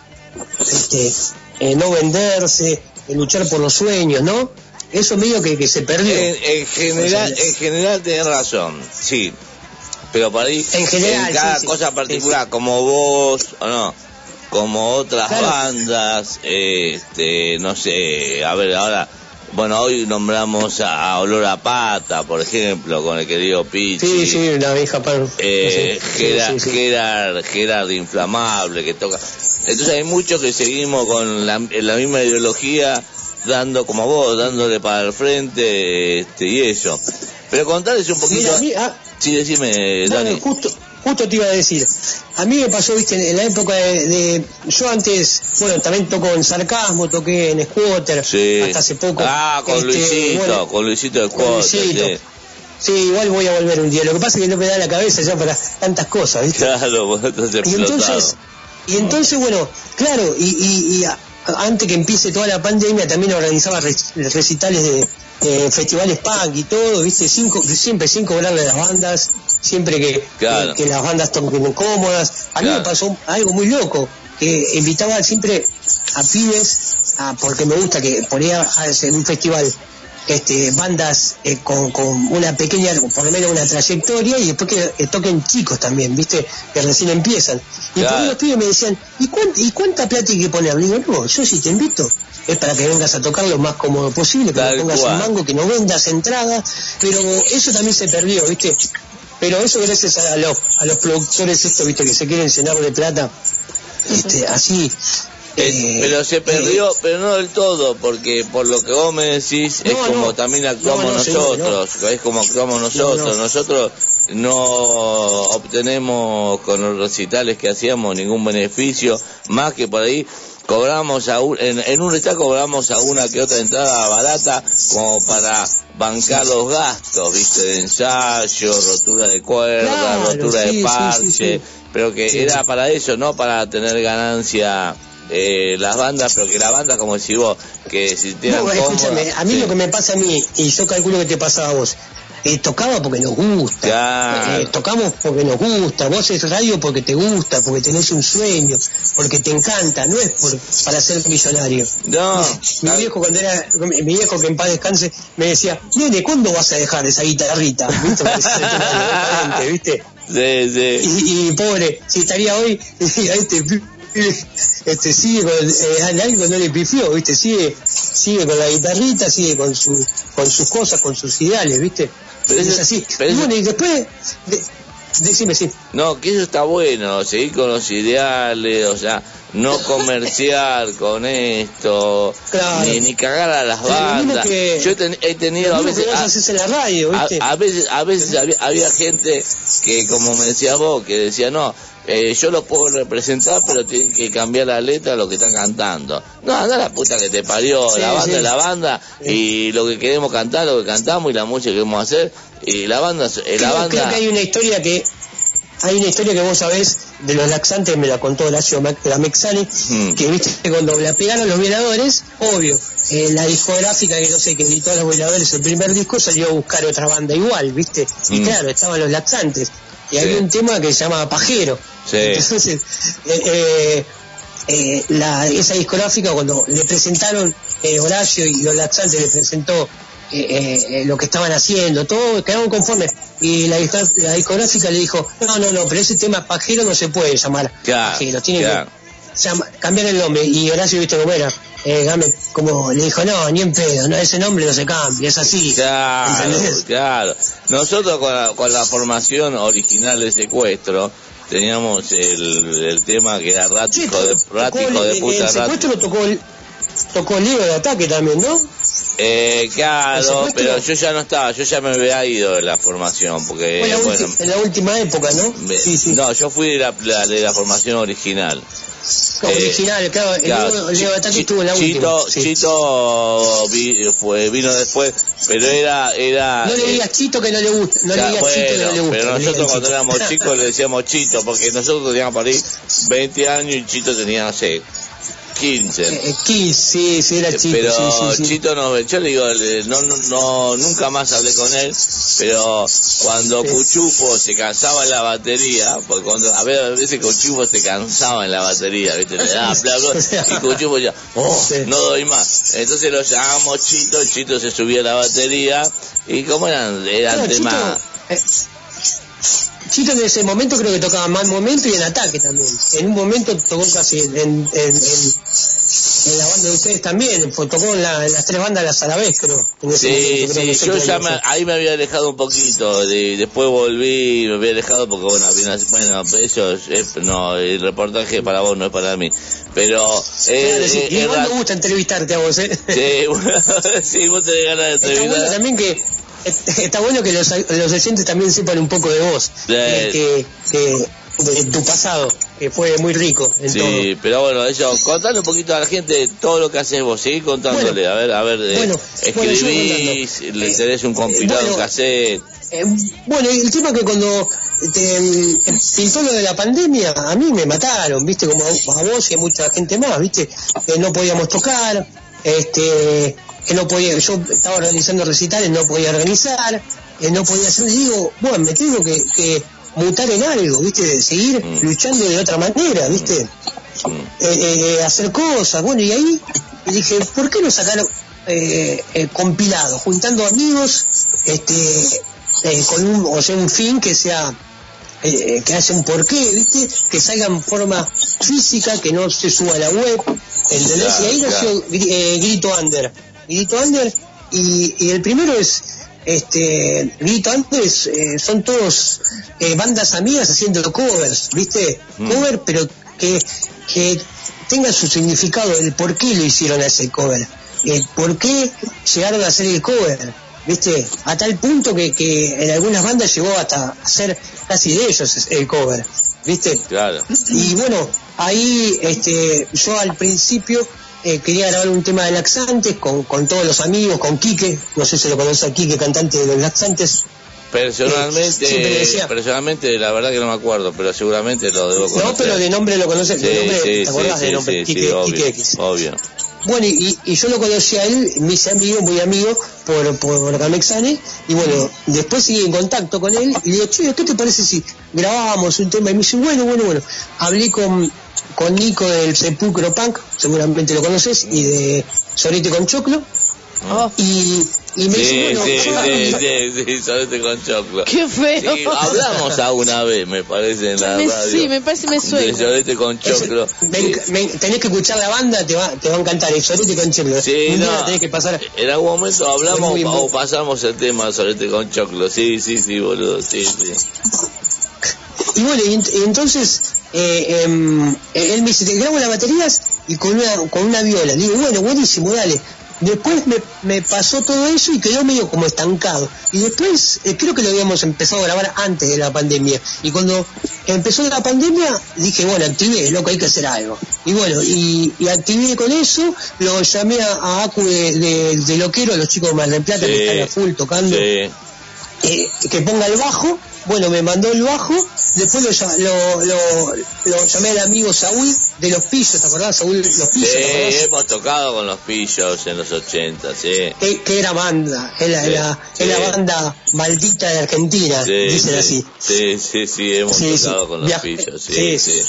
este, eh, no venderse, de luchar por los sueños, ¿no? Eso medio que, que se perdió. En, en general, en general tenés razón, sí. Pero por ahí, En general, cada sí, sí. cosa particular, como vos, o no, como otras Claro. bandas, este, no sé, a ver, ahora, bueno, hoy nombramos a, a Olor a Pata, por ejemplo, con el querido Pichi. Sí, sí, una vieja para... Eh, Gerard. Gerard, Gerard Inflamable que toca. Entonces hay muchos que seguimos con la, la misma ideología, dando como vos, dándole para el frente este, y eso. Pero contarles un poquito. Mira, a mí- sí, decime, Dani. justo, justo te iba a decir. A mí me pasó, viste, en la época de, de- Yo antes, bueno, también toco en sarcasmo, toqué en Squatter, Sí. hasta hace poco. Ah, con Este, Luisito, bueno, con Luisito de con Luisito. sí. Sí, igual voy a volver un día. Lo que pasa es que no me da la cabeza ya para tantas cosas, ¿viste? Claro, [laughs] vos estás Y entonces, y entonces bueno, claro, y, y- y a- antes que empiece toda la pandemia también organizaba re- recitales de eh, festivales punk y todo, viste, cinco, siempre sin cobrarle a las bandas, siempre que, Claro. que, que las bandas toquen cómodas. A mí Claro. me pasó algo muy loco, que invitaba siempre a pibes, a- porque me gusta que ponía hacer un festival este, bandas eh, con, con una pequeña, por lo menos una trayectoria y después que, que toquen chicos también, ¿viste? Que recién empiezan. Y por Claro. ahí los pibes me decían, ¿y, cuán- ¿y cuánta plata hay que poner? Le digo, no, yo si te invito es para que vengas a tocar lo más cómodo posible, que Tal no pongas cual. un mango, que no vendas entradas, pero eso también se perdió, ¿viste? Pero eso gracias a los, a los productores estos, ¿viste? Que se quieren llenar de plata, este, así. Eh, eh, pero se perdió, pero no del todo, porque por lo que vos me decís, es como no. también actuamos No, nosotros, es como actuamos nosotros. No, no. Nosotros no obtenemos con los recitales que hacíamos ningún beneficio, más que por ahí cobramos a un, en, en un recital cobramos a una que otra entrada barata como para bancar los gastos, viste, de ensayo, rotura de cuerda, Claro, rotura sí, de parche, sí, sí. pero que era para eso, no para tener ganancia eh, las bandas, pero que la banda, como decís vos, que si te No, escúchame, a mí lo que me pasa a mí, y yo calculo que te pasa a vos, eh, tocaba porque nos gusta, Claro. Eh, tocamos porque nos gusta, vos es radio porque te gusta, porque tenés un sueño, porque te encanta, no es por, para ser millonario. No. Mi viejo cuando era, mi viejo que en paz descanse, me decía, nene, ¿cuándo vas a dejar esa guitarrita? ¿Viste? [laughs] Sí. Y, y pobre, si estaría hoy, [laughs] este, [laughs] este sigue con eh, al algo no le pifió, viste, sigue, sigue con la guitarrita, sigue con su, con sus cosas, con sus ideales, viste. Pero es eso- así. pero y bueno, y después, de- decime sí. No, que eso está bueno, seguir con los ideales, o sea, no [laughs] comerciar con esto, Claro. ni, ni cagar a las bandas. que- Yo he, ten- he tenido a veces... a- la radio, viste. a veces, a veces había, había gente que, como me decías vos, que decía, no, eh, yo lo puedo representar, pero tienen que cambiar la letra a lo que están cantando. No, anda la puta que te parió, Sí, la banda sí. es la banda, y lo que queremos cantar, lo que cantamos, y la música que queremos hacer, y la banda, eh, la creo, banda... creo que hay una historia que hay una historia que vos sabés de los laxantes, me la contó Horacio Mac- la Mexani, Mm. que viste que cuando la pegaron los violadores, obvio, eh, la discográfica que no sé, que editó a los violadores el primer disco salió a buscar otra banda igual, viste, y Mm. claro, estaban los laxantes, y Sí. había un tema que se llamaba Pajero, Sí. entonces eh, eh, eh, la, esa discográfica cuando le presentaron eh, Horacio y los laxantes le presentó lo que estaban haciendo, todo, quedaron conformes. Y la, disco- la discográfica le dijo, no, no, no, pero ese tema pajero no se puede llamar Claro, pajero, tiene claro. que llama- cambiar el nombre. Y Horacio, viste cómo era, eh, Game, como le dijo, no, ni en pedo, no, ese nombre no se cambia, es así. Claro, ¿Entendés? claro. Nosotros con la, con la formación original de secuestro teníamos el, el tema que era Rático de, Rático de el, puta el Rático. secuestro lo tocó el, tocó el libro de ataque también, ¿no? Eh, El claro, pero yo ya no estaba, yo ya me había ido de la formación, porque, bueno, en la última época, ¿no? me- no, yo fui de la, la- de la formación original. Original, claro, el, claro, Chi- estuvo en la Chito, última. sí. Chito vi- fue, vino después, pero era, era... No le eh, digas Chito que no le gusta, no Ya, le digas Chito que no le bueno, gusta. pero nosotros cuando éramos [laughs] chicos le decíamos Chito, porque nosotros teníamos por ahí 20 años y Chito tenía, no sé, 15. Eh, Kiss, sí, sí, era Eh, Chito, pero sí, sí. Chito no, yo le digo, no, no, no, nunca más hablé con él, pero cuando Cuchufo se cansaba en la batería, porque cuando, a veces Cuchufo se cansaba en la batería, viste, le daba [laughs] y Cuchufo ya, oh, no doy más. Entonces lo llamamos Chito, Chito se subía a la batería, y como eran, eran temas, eh, Chito en ese momento creo que tocaba más momento y en ataque también. En un momento tocó casi en, en, en- en- en la banda de ustedes también, fue- tocó en, la- en las tres bandas las a la vez, creo. En ese Sí, momento, creo, sí, yo ya me- ahí me había alejado un poquito, de- después volví, me había alejado porque bueno, bueno, eso es, es- no, el reportaje para vos no es para mí, pero eh, Claro, sí, eh, y igual me gusta entrevistarte a vos, ¿eh? sí, [laughs] bueno, sí, vos tenés ganas de Está bueno entrevistar. también que está bueno que los, los oyentes también sepan un poco de vos, eh, que, que- de tu pasado, que fue muy rico en todo. Sí, pero bueno, eso, contale un poquito a la gente todo lo que haces vos, seguí contándole, a ver, a ver, eh, bueno, bueno, escribís, le tenés un compilado, un cassette, Eh, bueno, el tema que cuando te, eh, pintó lo de la pandemia, a mí me mataron, viste, como a vos y a mucha gente más, viste, no podíamos tocar, este, que no podía, yo estaba organizando recitales, no podía organizar, eh, no podía hacer, y digo, bueno, me tengo que, que mutar en algo, viste, de seguir luchando de otra manera, viste, eh, eh, hacer cosas, bueno, y ahí dije, ¿por qué no sacar eh, eh, compilado, juntando amigos, este, eh, con un, o sea, un fin que sea, eh, que haya un porqué, ¿viste? Que salga en forma física, que no se suba a la web, ¿entendés? Claro, y ahí nació Gri- eh, Grito Under. Grito Under, y, y el primero es, este, Grito Under es, eh, son todos eh, bandas amigas haciendo covers, ¿viste? Cover, pero que, que tenga su significado, el por qué lo hicieron a ese cover, el por qué llegaron a hacer el cover. ¿viste? A tal punto que, que en algunas bandas llegó hasta a ser casi de ellos el cover, ¿viste? Claro. Y bueno, ahí este, yo al principio eh, quería grabar un tema de laxantes con, con todos los amigos, con Quique, no sé si lo conoce a Quique, cantante de los laxantes. Personalmente, Eh, decía- personalmente, la verdad que no me acuerdo, pero seguramente lo debo conocer. No, pero de nombre lo conoces, Sí, de nombre, sí, ¿te acordás sí, de nombre? Quique, obvio, Quique X. obvio. Bueno, y, y yo lo conocí a él, me hice amigo, muy amigo, por, por Camexane, y bueno, después seguí en contacto con él, y le digo, che, ¿qué te parece si grabábamos un tema? Y me dice, bueno, bueno, bueno. Hablé con, con Nico del Sepulcro Punk, seguramente lo conoces, y de Sorete con Choclo, y, y me Sí, dice, bueno, sí, yo- sí, sí, sí, solete con choclo. Qué feo. Sí, hablamos alguna vez, me parece, en la Me- radio. sí, me parece me De suena. solete con choclo. me- me- tenés que escuchar la banda, te va, te va a encantar, el Sorete con Choclo. Sí, Un no. tenés que pasar. En algún momento hablamos Muy, muy- o pasamos el tema solete con choclo. Sí, sí, sí, boludo, sí, sí. Y bueno, y, ent- y entonces eh, em, él me dice, te grabo las baterías y con una, con una viola. Digo, bueno, buenísimo, dale. Después me, me pasó todo eso y quedó medio como estancado. Y después eh, creo que lo habíamos empezado a grabar antes de la pandemia. Y cuando empezó la pandemia dije, bueno, activé, loco, hay que hacer algo. Y bueno, y, y activé con eso, lo llamé a, a Acu de, de, de Loquero, los chicos de Mar del Plata que están a full tocando Sí. eh, que ponga el bajo, bueno, me mandó el bajo, después lo, lo, lo, lo llamé al amigo Saúl de Los Pillos, ¿te acordás? Saúl Los Pillos, Sí, hemos tocado con los pillos en los 80, sí. Que, que era banda, es la, Sí, banda maldita de Argentina, Sí, dicen sí, así. Sí, sí, sí, hemos tocado con los pillos, sí, sí, sí.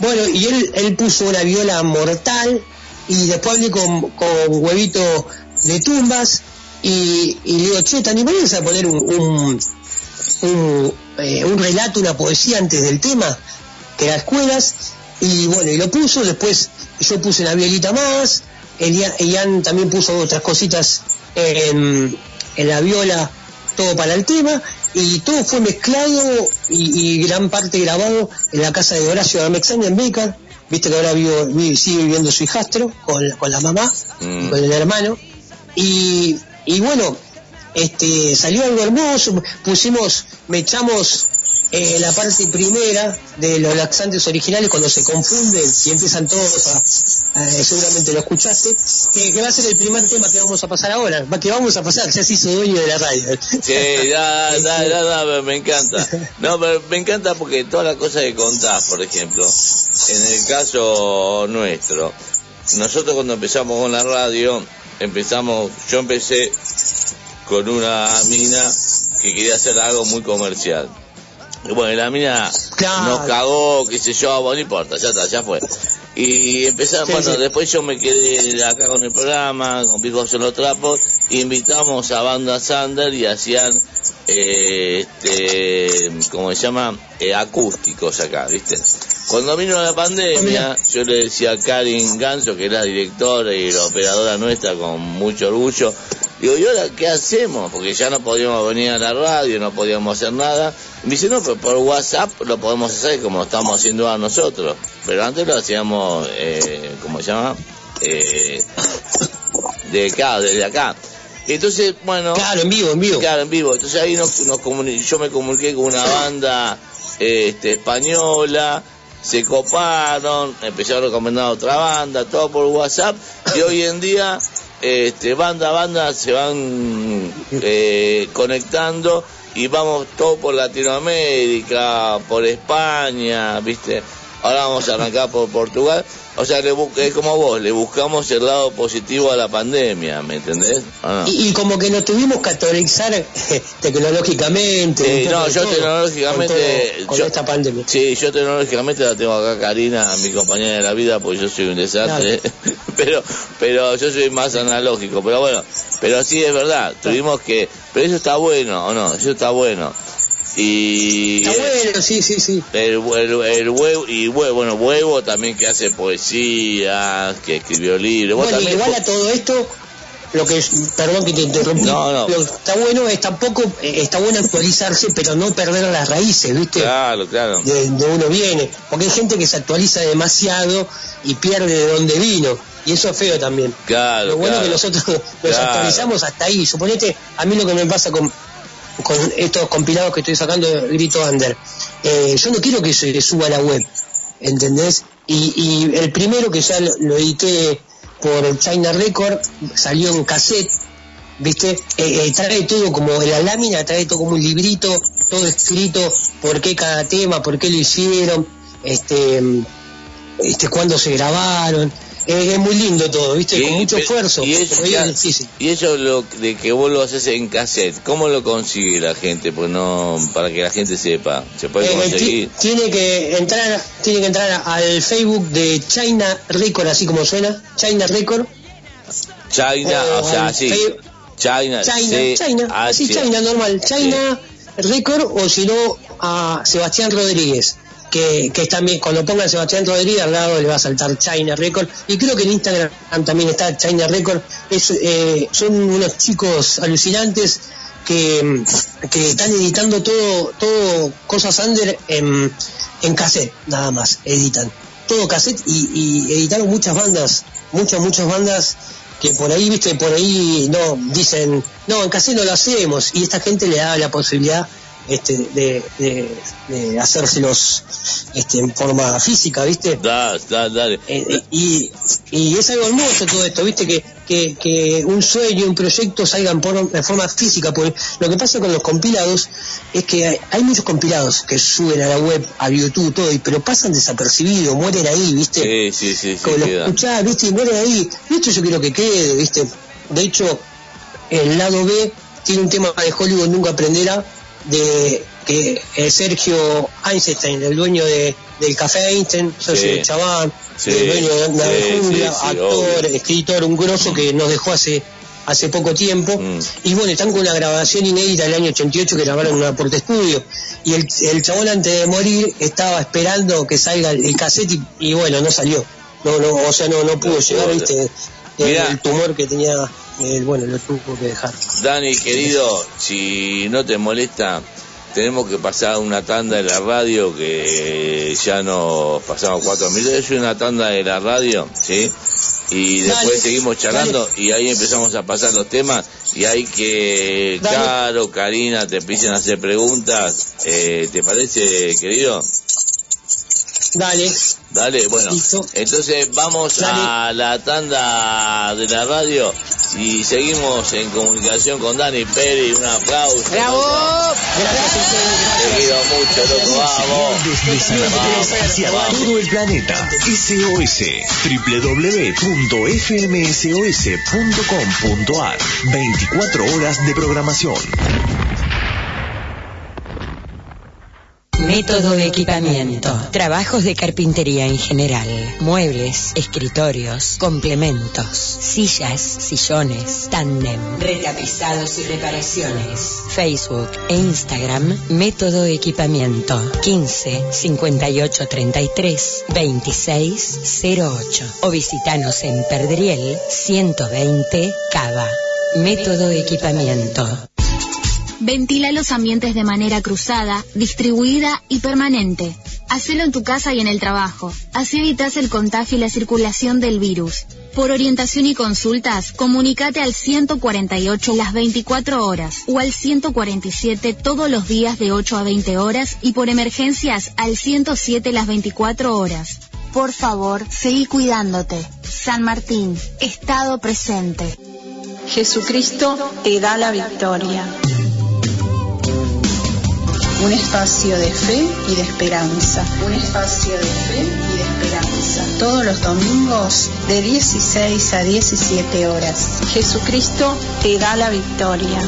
Bueno, y él, él puso una viola mortal y después hablé con, con Huevito de Tumbas y, y le digo, che, ¿te animarías a poner un, un, un, eh, un relato, una poesía antes del tema? Que era escuelas. Y bueno, y lo puso, después yo puse una violita más, Elian, también puso otras cositas en, en la viola, todo para el tema, y todo fue mezclado y, y gran parte grabado en la casa de Horacio Amexaña en Becar, viste que ahora vivo, vi- sigue viviendo su hijastro con, con la mamá, Mm. y con el hermano, y, y bueno, este salió algo hermoso, pusimos, me echamos eh, la parte primera de los laxantes originales cuando se confunden y empiezan todos a, seguramente lo escuchaste, que, que va a ser el primer tema que vamos a pasar ahora, va- que vamos a pasar, ya se hizo dueño de la radio. Sí, ya, ya, ya, ya, me encanta. No, pero me encanta porque todas las cosas que contás, por ejemplo, en el caso nuestro, nosotros cuando empezamos con la radio, empezamos, yo empecé con una mina que quería hacer algo muy comercial. Y bueno, la mina nos cagó, qué sé yo, bueno, no importa, ya está, ya fue. Y empezamos, Sí, bueno, sí. después yo me quedé acá con el programa, con Picos en los Trapos, y invitamos a Banda Sander y hacían, eh, este, ¿cómo se llama? Eh, acústicos acá, ¿viste? Cuando vino la pandemia, yo le decía a Karin Ganso, que era directora y la operadora nuestra con mucho orgullo, digo, ¿y ahora qué hacemos? Porque ya no podíamos venir a la radio, no podíamos hacer nada. Y me dice, no, pero por WhatsApp lo podemos hacer como lo estamos haciendo ahora nosotros. Pero antes lo hacíamos, eh, ¿cómo se llama? Eh, de acá, desde acá. Entonces, bueno... Claro, en vivo, en vivo. Claro, en vivo. Entonces ahí nos, nos yo me comuniqué con una banda este, española, se coparon, empezaron a recomendar otra banda, todo por WhatsApp, y hoy en día, este, banda a banda se van eh, conectando y vamos todo por Latinoamérica, por España, ¿viste? Ahora vamos a arrancar por Portugal. O sea, le es como vos, le buscamos el lado positivo a la pandemia, ¿me entendés? Y, y como que nos tuvimos que actualizar eh, tecnológicamente. Sí, no, yo todo, tecnológicamente. con todo- con yo- esta pandemia. Sí, yo tecnológicamente la tengo acá Karina, mi compañera de la vida, porque yo soy un desastre. [laughs] pero pero yo soy más analógico. Pero bueno, pero sí es verdad, tuvimos que. Pero eso está bueno, ¿o no? Eso está bueno. Y. Bueno, sí, sí, sí. El, el- el huevo, y huevo, bueno, huevo también que hace poesía, que escribió libros. Bueno, también igual a todo esto, lo que es, perdón que te interrumpí, No, no. lo que está bueno es tampoco, eh, está bueno actualizarse, pero no perder las raíces, ¿viste? Claro, claro. De, de uno viene, porque hay gente que se actualiza demasiado y pierde de dónde vino. Y eso es feo también. Claro, Lo bueno claro. es que nosotros [laughs] nos Claro. actualizamos hasta ahí. Suponete, a mí lo que me pasa con, con estos compilados que estoy sacando Grito Under, eh, yo no quiero que se suba a la web, ¿entendés? Y, y el primero que ya lo, edité por China Record salió en cassette, ¿viste? Eh, eh, trae todo como en la lámina, trae todo como un librito, todo escrito, por qué cada tema, por qué lo hicieron, este, este cuándo se grabaron. Es muy lindo todo, ¿viste? Y- Con mucho pero- esfuerzo. Y eso, pero ya- es difícil. y eso lo de que vos lo haces en cassette, ¿cómo lo consigue la gente? Pues no, para que la gente sepa, se puede Eh, conseguir. ti- tiene que entrar tiene que entrar al Facebook de China Record así como suena China Record China, o o sea, al sí. Facebook- China, China China así H. China normal China Record o si no a Sebastián Rodríguez que, que es también cuando pongan Sebastián Rodríguez al lado le va a saltar China Record. Y creo que en Instagram también está China Record. Es, eh, son unos chicos alucinantes que, que están editando todo todo cosas under en, en cassette nada más. Editan todo cassette y, y editaron muchas bandas muchas muchas bandas que por ahí viste por ahí no dicen no en cassette no lo hacemos. Y esta gente le da la posibilidad este de, de, de hacérselos este en forma física viste Da, da, dale. eh, y, y es algo hermoso todo esto, viste, que, que, que un sueño, un proyecto salgan por, de forma física. Porque lo que pasa con los compilados es que hay, hay muchos compilados que suben a la web, a YouTube, todo, y, pero pasan desapercibidos, mueren ahí, viste. Sí, sí, sí, sí, Como lo queda. escuchás, viste, y mueren ahí. Y esto yo quiero que quede, viste. De hecho, el lado B tiene un tema de Hollywood nunca aprenderá de que eh, Sergio Einstein, el dueño de, del Café Einstein, socio Sí. de Chabán, Sí, el dueño de la sí, jungla, actor, obvio. escritor, un grosso que nos dejó hace hace poco tiempo. Mm. y bueno, están con una grabación inédita del año 88 que grabaron en un aporte estudio. Y el, el chabón antes de morir estaba esperando que salga el, el cassette y, y bueno, no salió. No, no, o sea, no, no pudo No llegar, viste, el tumor que tenía, eh, bueno, lo tuvo que dejar. Dani, querido, si no te molesta, tenemos que pasar una tanda de la radio que ya nos pasamos cuatro minutos. Es una tanda de la radio, ¿sí? Y después Dale, seguimos charlando y ahí empezamos a pasar los temas y hay que Dale. Caro, Karina te empiecen a hacer preguntas. Eh, ¿Te parece, querido? Dale, Dale, bueno, Listo. entonces vamos Dale. a la tanda de la radio y seguimos en comunicación con Dani Pérez. Un aplauso. ¡Bravo! gracias Te quiero mucho, loco, vamos. Desde hacia Vamos. todo el planeta. SOS. www.fmsos.com.ar 24 horas de programación. Método equipamiento. Trabajos de carpintería en general. Muebles, escritorios, complementos, sillas, sillones, tándem, retapizados y reparaciones. Facebook e Instagram, Método Equipamiento. 15 58 33 26 08. O visitanos en Perdriel 120 Cava. Método Equipamiento. Ventila los ambientes de manera cruzada, distribuida y permanente. Hacelo en tu casa y en el trabajo. Así evitas el contagio y la circulación del virus. Por orientación y consultas, comunícate al 148 las 24 horas o al 147 todos los días de 8 a 20 horas y por emergencias al 107 las 24 horas. Por favor, seguí cuidándote. San Martín, Estado presente. Jesucristo te da la victoria. Un espacio de fe y de esperanza. Un espacio de fe y de esperanza. Todos los domingos de 16 a 17 horas. Jesucristo te da la victoria.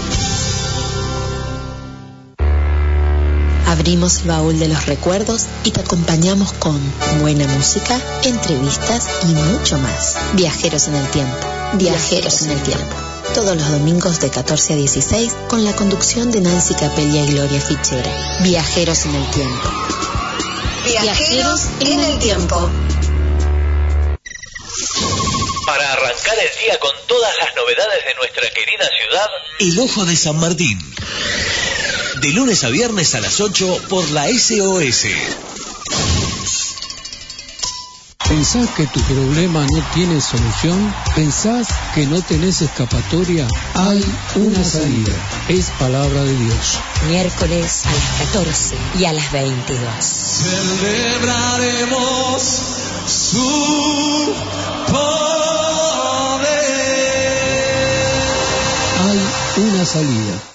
Abrimos el baúl de los recuerdos y te acompañamos con buena música, entrevistas y mucho más. Viajeros en el tiempo. Viajeros en el tiempo. Todos los domingos de 14 a 16 con la conducción de Nancy Capella y Gloria Fichera. Viajeros en el tiempo. Viajeros en el tiempo. Para arrancar el día con todas las novedades de nuestra querida ciudad, El Ojo de San Martín. De lunes a viernes a las 8 por la SOS. ¿Pensás que tu problema no tiene solución? ¿Pensás que no tenés escapatoria? Hay una salida. Es palabra de Dios. Miércoles a las 14 y a las 22. Celebraremos su poder. Hay una salida.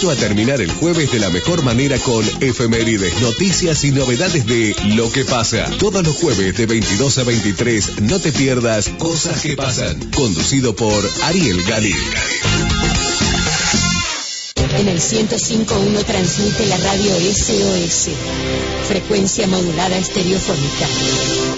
Invito a terminar el jueves de la mejor manera con efemérides, noticias y novedades de Lo que pasa. Todos los jueves de 22 a 23, no te pierdas Cosas que pasan. Conducido por Ariel Gali. En el 105.1 transmite la radio SOS. Frecuencia modulada estereofónica.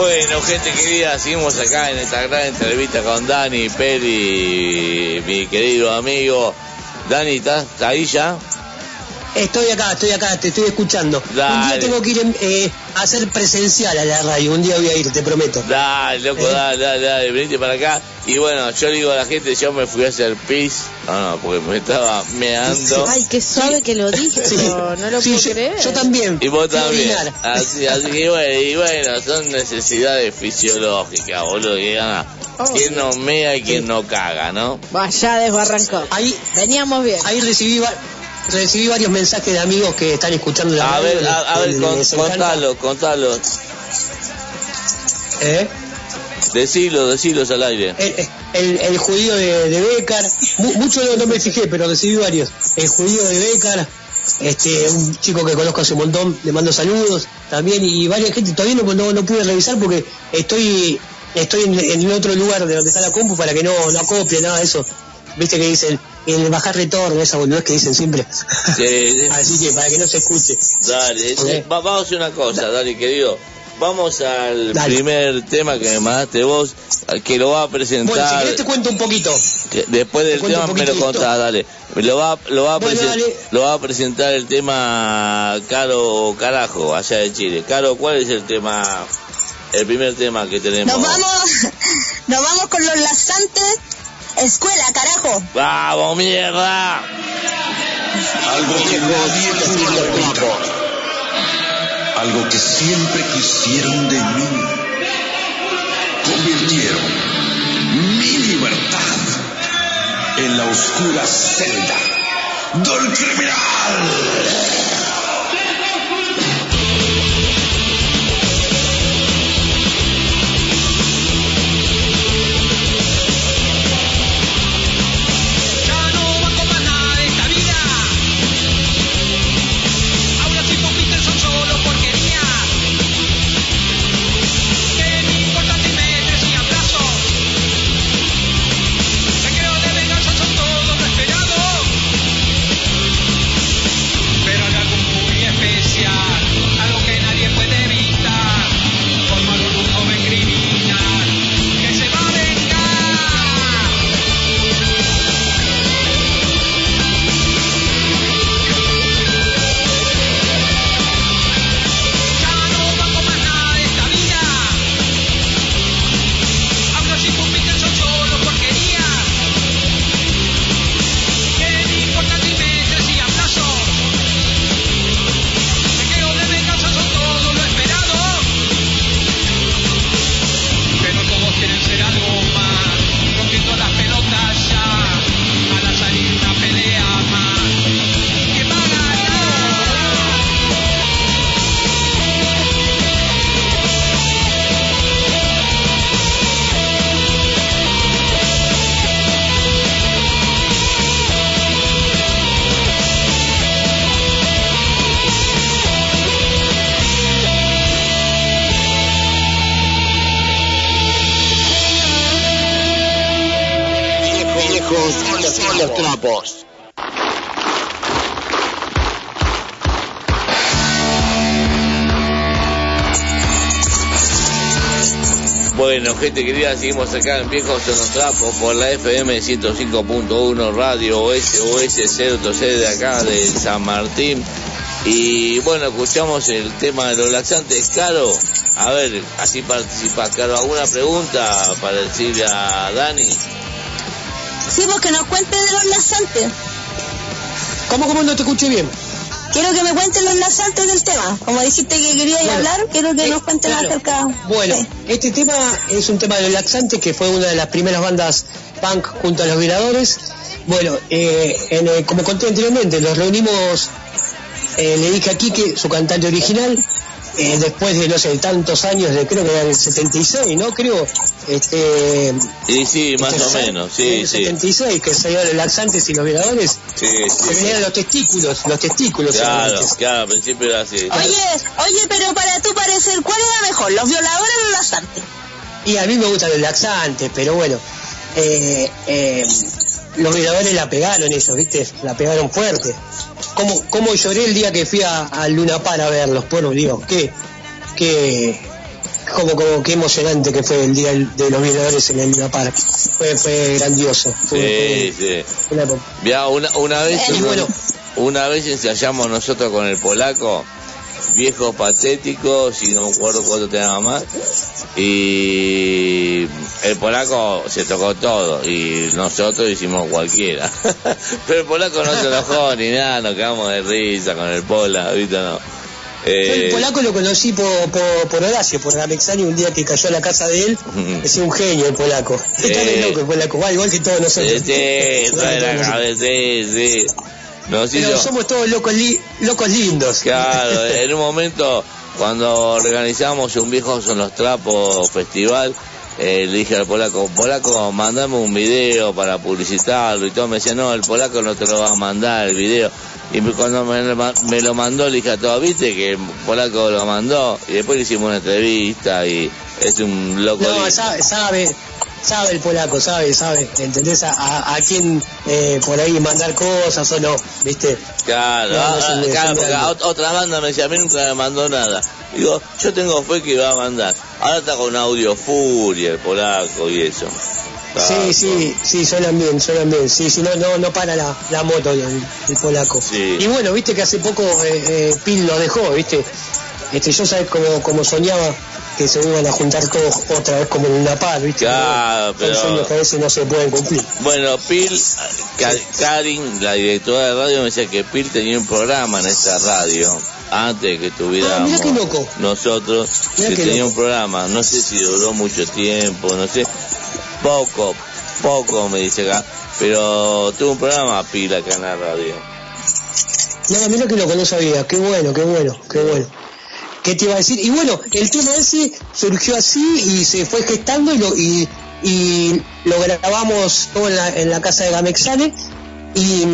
Bueno, gente querida, seguimos acá en esta gran entrevista con Dani, Peri, mi querido amigo. Dani, ¿estás ahí ya? Estoy acá, estoy acá, te estoy escuchando. Un día tengo que ir eh, a hacer presencial a la radio, un día voy a ir, te prometo. Dale, loco, Eh. dale, dale, dale, venite para acá. Y bueno, yo le digo a la gente, yo me fui a hacer pis. No, no, porque me estaba meando. Ay, qué suave que lo [laughs] dijo. No lo Sí, puedo yo, creer. yo también. Y vos también. Así, así que bueno, y bueno, son necesidades fisiológicas, boludo. Que gana. Oh, Quien no mea y quien no caga, ¿no? Vaya desbarrancó. Ahí, Veníamos bien. ahí recibí, recibí varios mensajes de amigos que están escuchando la A ver, a, a ver, con- contalo, contalo. ¿Eh? Decilo, decilos al aire. El, el, el judío de, de Becar, mu- mucho no, no me fijé, pero recibí varios. El judío de Becar, este, un chico que conozco hace un montón, le mando saludos también, y varias gente, todavía no, no, no pude revisar porque estoy estoy en, en otro lugar de donde está la compu para que no, no acopie nada de eso. Viste que dicen, el bajar retorno, esa boludez que dicen siempre. Sí, [laughs] Así que para que no se escuche. Dale, eh, va- vamos a hacer una cosa, dale, querido. Vamos al Dale. primer tema que me mandaste vos, que lo va a Bueno, si presentar. querés te cuento un poquito. que después del tema me lo de contás, dale. Lo va, lo, va a Bueno, dale. lo va a presentar el tema Caro Carajo, allá de Chile. Caro, ¿cuál es el tema, el primer tema que tenemos? Nos vamos, [laughs] nos vamos con los laxantes. Escuela, carajo. ¡Vamos, mierda! Algo que nadie pudo. Algo que siempre quisieron de mí. Convirtieron mi libertad en la oscura celda del criminal. Gente querida, seguimos acá en Viejos en los Trapos por la FM 105.1 Radio SOS 03 de acá de San Martín. Y bueno, escuchamos el tema de los laxantes. Caro, a ver, así participas. Caro, ¿alguna pregunta para decirle a Dani? Sí, porque nos cuente de los laxantes. ¿Cómo, cómo no te escuché bien? Quiero que me cuenten los laxantes del tema. Como dijiste que quería Bueno, hablar, quiero que eh, nos cuenten claro. acerca. Bueno, Sí. este tema es un tema de los laxantes que fue una de las primeras bandas punk junto a los violadores. Bueno, eh, en, eh, como conté anteriormente, nos reunimos, eh, le dije aquí que su cantante original, eh, después de no sé, tantos años, de creo que era el 76, ¿no? Creo, este. Sí, sí, más este, o menos, sí, el sí. 76, que se los laxantes y los violadores, Sí, se sí. venían los testículos, los testículos. Claro, claro, al principio era así. Oye, oye, pero para tu parecer, ¿cuál era mejor, los violadores o los laxantes? Y a mí me gustan los laxantes, pero bueno, eh, eh, los violadores la pegaron eso, ¿viste? La pegaron fuerte. ¿Cómo, cómo lloré el día que fui a, a Luna Par a verlos? Por Dios, qué, qué, como, como, qué emocionante que fue el día de los violadores en el Luna Par. Fue, fue grandioso. Fue, Sí, sí. una- una, una vez Y bueno. una vez ensayamos nosotros con el polaco, viejos patéticos, y no me acuerdo cuánto teníamos más, y el polaco se tocó todo, y nosotros hicimos cualquiera. [laughs] Pero el polaco no se enojó ni nada, nos quedamos de risa con el pola, ¿viste? No. Yo el Eh, polaco lo conocí por, por, por Horacio, por Ramexani, un día que cayó a la casa de él, es un genio el polaco. Está Eh. loco el polaco, va igual que todos nosotros. sí, [laughs] trae la cabeza, sí, sí. Nos Pero hizo- somos todos locos, li- locos lindos. Claro, [laughs] en un momento cuando organizamos un viejo son los trapos festival, eh, le dije al polaco, polaco, mandame un video para publicitarlo y todo, me decía, no, el polaco no te lo va a mandar el video. Y cuando me, lo ma- me lo mandó, le dije a todos, viste que el polaco lo mandó, y después le hicimos una entrevista y es un loco. No, lindo. sabe, sabe, sabe el polaco, sabe, sabe, ¿entendés? A, a, a quién eh, por ahí mandar cosas o no, ¿viste? Claro, No, no ah, un- ah, claro, porque grande. me decía, a mí nunca me mandó nada. Digo, yo tengo fe que iba a mandar. Ahora está con audio furia el polaco y eso. Sí, sí, sí, suenan bien, suenan bien. Sí, sí, no, no, no para la, la moto el, el polaco. Sí. Y bueno, viste que hace poco eh, eh, Pil lo dejó, viste. Este, yo sabes como, como soñaba que se iban a juntar todos otra vez como en una par, viste. Claro, Son pero- sueños que a veces no se pueden cumplir. Bueno, Pil, Ka- Karin, la directora de radio, me decía que Pil tenía un programa en esta radio antes de que tuviéramos Ah, loco. nosotros, Mirá que tenía loco. un programa, no sé si duró mucho tiempo, no sé, poco, poco me dice acá, pero tuvo un programa Pil acá en la radio. No, mira que lo que no sabía, qué bueno, qué bueno, qué bueno. ¿Qué te iba a decir? Y bueno, el tema ese surgió así y se fue gestando y lo, y, y lo grabamos todo en la, en la casa de Gamexane y,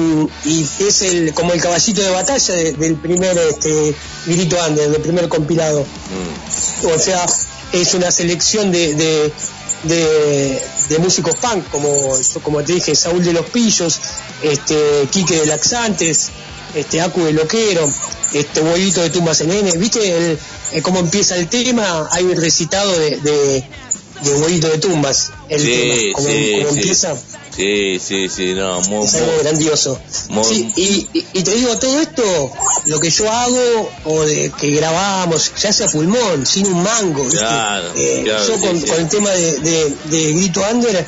y es el como el caballito de batalla de- del primer este, Grito Under, del primer compilado. Mm. O sea, es una selección de, de, de, de músicos punk, como, como te dije, Saúl de los Pillos, este, Quique de Laxantes, este, Acu de Loquero, este, Huevito de Tumbas en N. ¿Viste el, eh, cómo empieza el tema? Hay un recitado de, de, de Huevito de Tumbas, el Sí, tema, cómo, sí, empieza. Sí, sí, sí, no, muy, Es algo muy, grandioso. muy- Sí, y, y- y te digo, todo esto, lo que yo hago, o de que grabamos, ya sea pulmón, sin un mango, Eh, claro, yo con, sí. con el tema de, de- de Grito Under,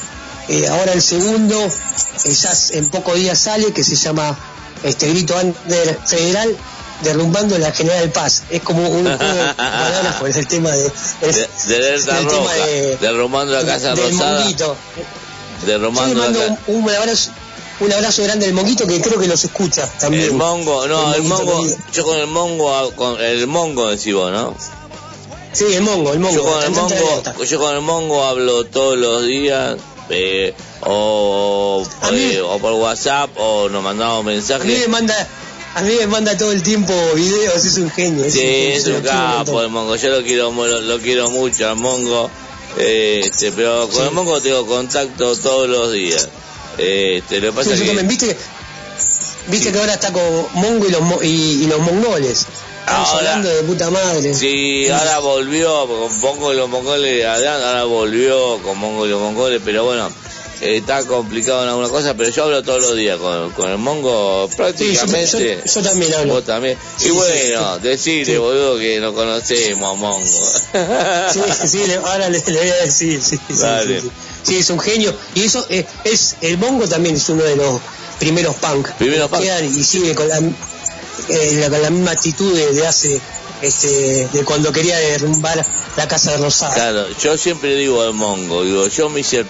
eh, ahora el segundo, eh, ya en pocos días sale, que se llama este Grito Under Federal, derrumbando la General Paz. Es como un juego de palabras por el tema de... de, de el tema de- derrumbando la Casa del Rosada, monguito. Yo le derrumbando la mando un, un abrazo, un abrazo grande al monguito que creo que los escucha también. El mongo, no, el mongo, yo con el mongo, con el mongo decís vos, ¿no? Sí, el mongo, el mongo. Yo con el mongo, yo con el mongo hablo todos los días, eh, o, eh, o por WhatsApp, o nos mandamos A mí me mensajes. manda, a mí me manda todo el tiempo videos, es un genio. Sí, genio, es un capo el mongo, yo lo quiero, lo, lo quiero mucho al mongo, este, pero con Sí. el mongo tengo contacto todos los días. Este, lo que pasa Sí, que... también, viste, viste que ahora está con Mongo y los, y, y los mongoles. Estamos Ahora- hablando de puta madre. Sí, ahora volvió con Mongo y los mongoles, ahora volvió con Mongo y los mongoles, pero bueno, está complicado en alguna cosa, pero yo hablo todos los días con, con el Mongo prácticamente. Sí, yo- yo- yo también hablo. Vos también. Sí, y sí, bueno, decirle, Sí. boludo, que no conocemos a Mongo. Sí, sí, ahora le, le voy a decir, sí, sí, Dale. sí, es un genio. Y eso eh, es, el Mongo también es uno de los primeros punk. Primeros punk. Y sigue con la, eh, la- con la misma actitud de, de hace, este, de cuando quería derrumbar la casa de Rosada. Claro, yo siempre digo al Mongo, digo, yo me hice,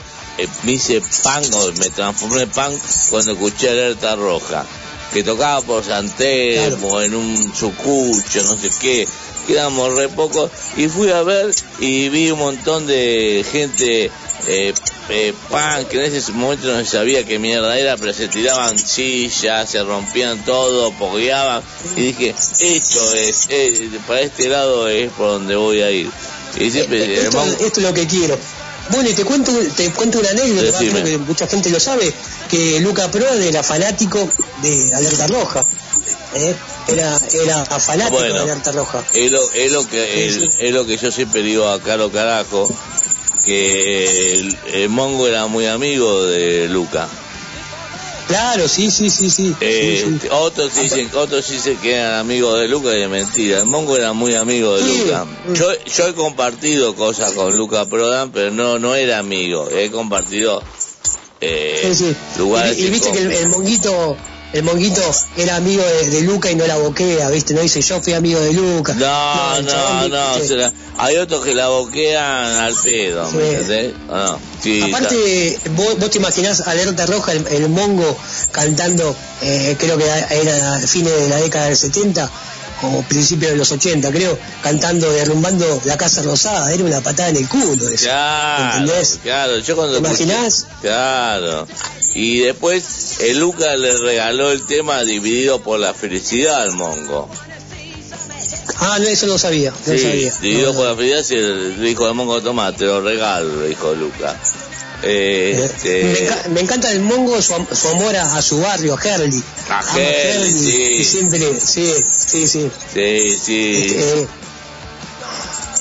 me hice punk, o me transformé en punk cuando escuché Alerta Roja, que tocaba por San Telmo, en un sucucho, no sé qué, quedamos re pocos, y fui a ver y vi un montón de gente eh, eh, punk, que en ese momento no se sabía qué mierda era, pero se tiraban sillas, se rompían todo, pogueaban, y dije, esto es, eh, para este lado es por donde voy a ir. Y siempre, el esto, esto es lo que quiero. Bueno, y te cuento, te cuento una anécdota, creo que mucha gente lo sabe, que Luca Proa era fanático de Alerta Roja. ¿eh? Era, era fanático Bueno. de Alerta Roja. Es lo, es lo que el- es lo que yo siempre digo a Caro Carajo, que el, el Mongo era muy amigo de Luca. Claro, sí, sí, sí, sí. Eh, sí, sí. Otros dicen, otros dicen que eran amigos de Luca y es mentira. El Mongo era muy amigo de Sí. Luca. Yo, yo he compartido cosas con Luca Prodan, pero no, no era amigo. He compartido eh, Sí, sí. lugares. Y, y viste que el, el monguito, el monguito era amigo de, de Luca y no la boquea, viste, no dice yo fui amigo de Luca. No, no, no, viste, se la- hay otros que la boquean al pedo, ¿me Sí. no? Sí, Aparte, vos, vos te imaginás Alerta Roja, el, el mongo cantando, eh, creo que era a fines de la década del 70 o principios de los 80, creo, cantando, derrumbando la Casa Rosada, era una patada en el culo eso. Claro, ¿Entendés? claro, yo cuando ¿Te imaginás? Claro. Y después el Luca le regaló el tema dividido por la felicidad al Mongo. Ah, no, eso no sabía, no Sí, sabía. dividido por la felicidad, se le dijo al Mongo, toma, te lo regalo, le dijo Luca. Eh, Me, este, enca- me encanta el mongo su, am- su amor a, a su barrio, a Herli. A Herli, sí. Y siempre, sí, sí, sí. sí, sí. Eh,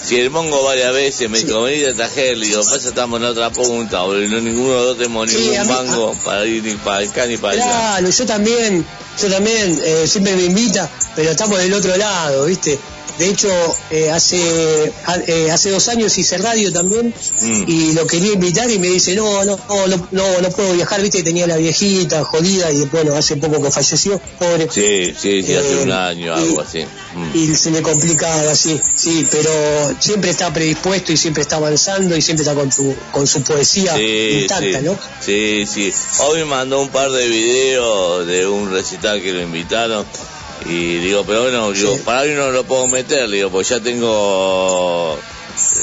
Si el Mongo varias veces me dijo, venite a Tajel, digo, pasa estamos en otra punta, boludo, no ninguno de los dos tenemos Sí, ningún a mango para ir ni para acá ni para allá. Claro, yo también, yo también, eh, siempre me invita, pero estamos del otro lado, ¿viste? De hecho, eh, hace a- eh, hace dos años hice radio también Mm. y lo quería invitar y me dice, no, no, no, no, no, puedo viajar, ¿viste? Tenía la viejita jodida y bueno, hace poco que falleció, pobre. Sí, sí, sí, hace Eh, un año, y- algo así. Mm. y se le complicaba así, sí, pero siempre está predispuesto y siempre está avanzando y siempre está con su, con su poesía Sí, intacta, sí. ¿no? Sí, sí. Hoy me mandó un par de videos de un recital que lo invitaron. Y digo, pero bueno, digo, para hoy no lo puedo meter, digo, pues ya tengo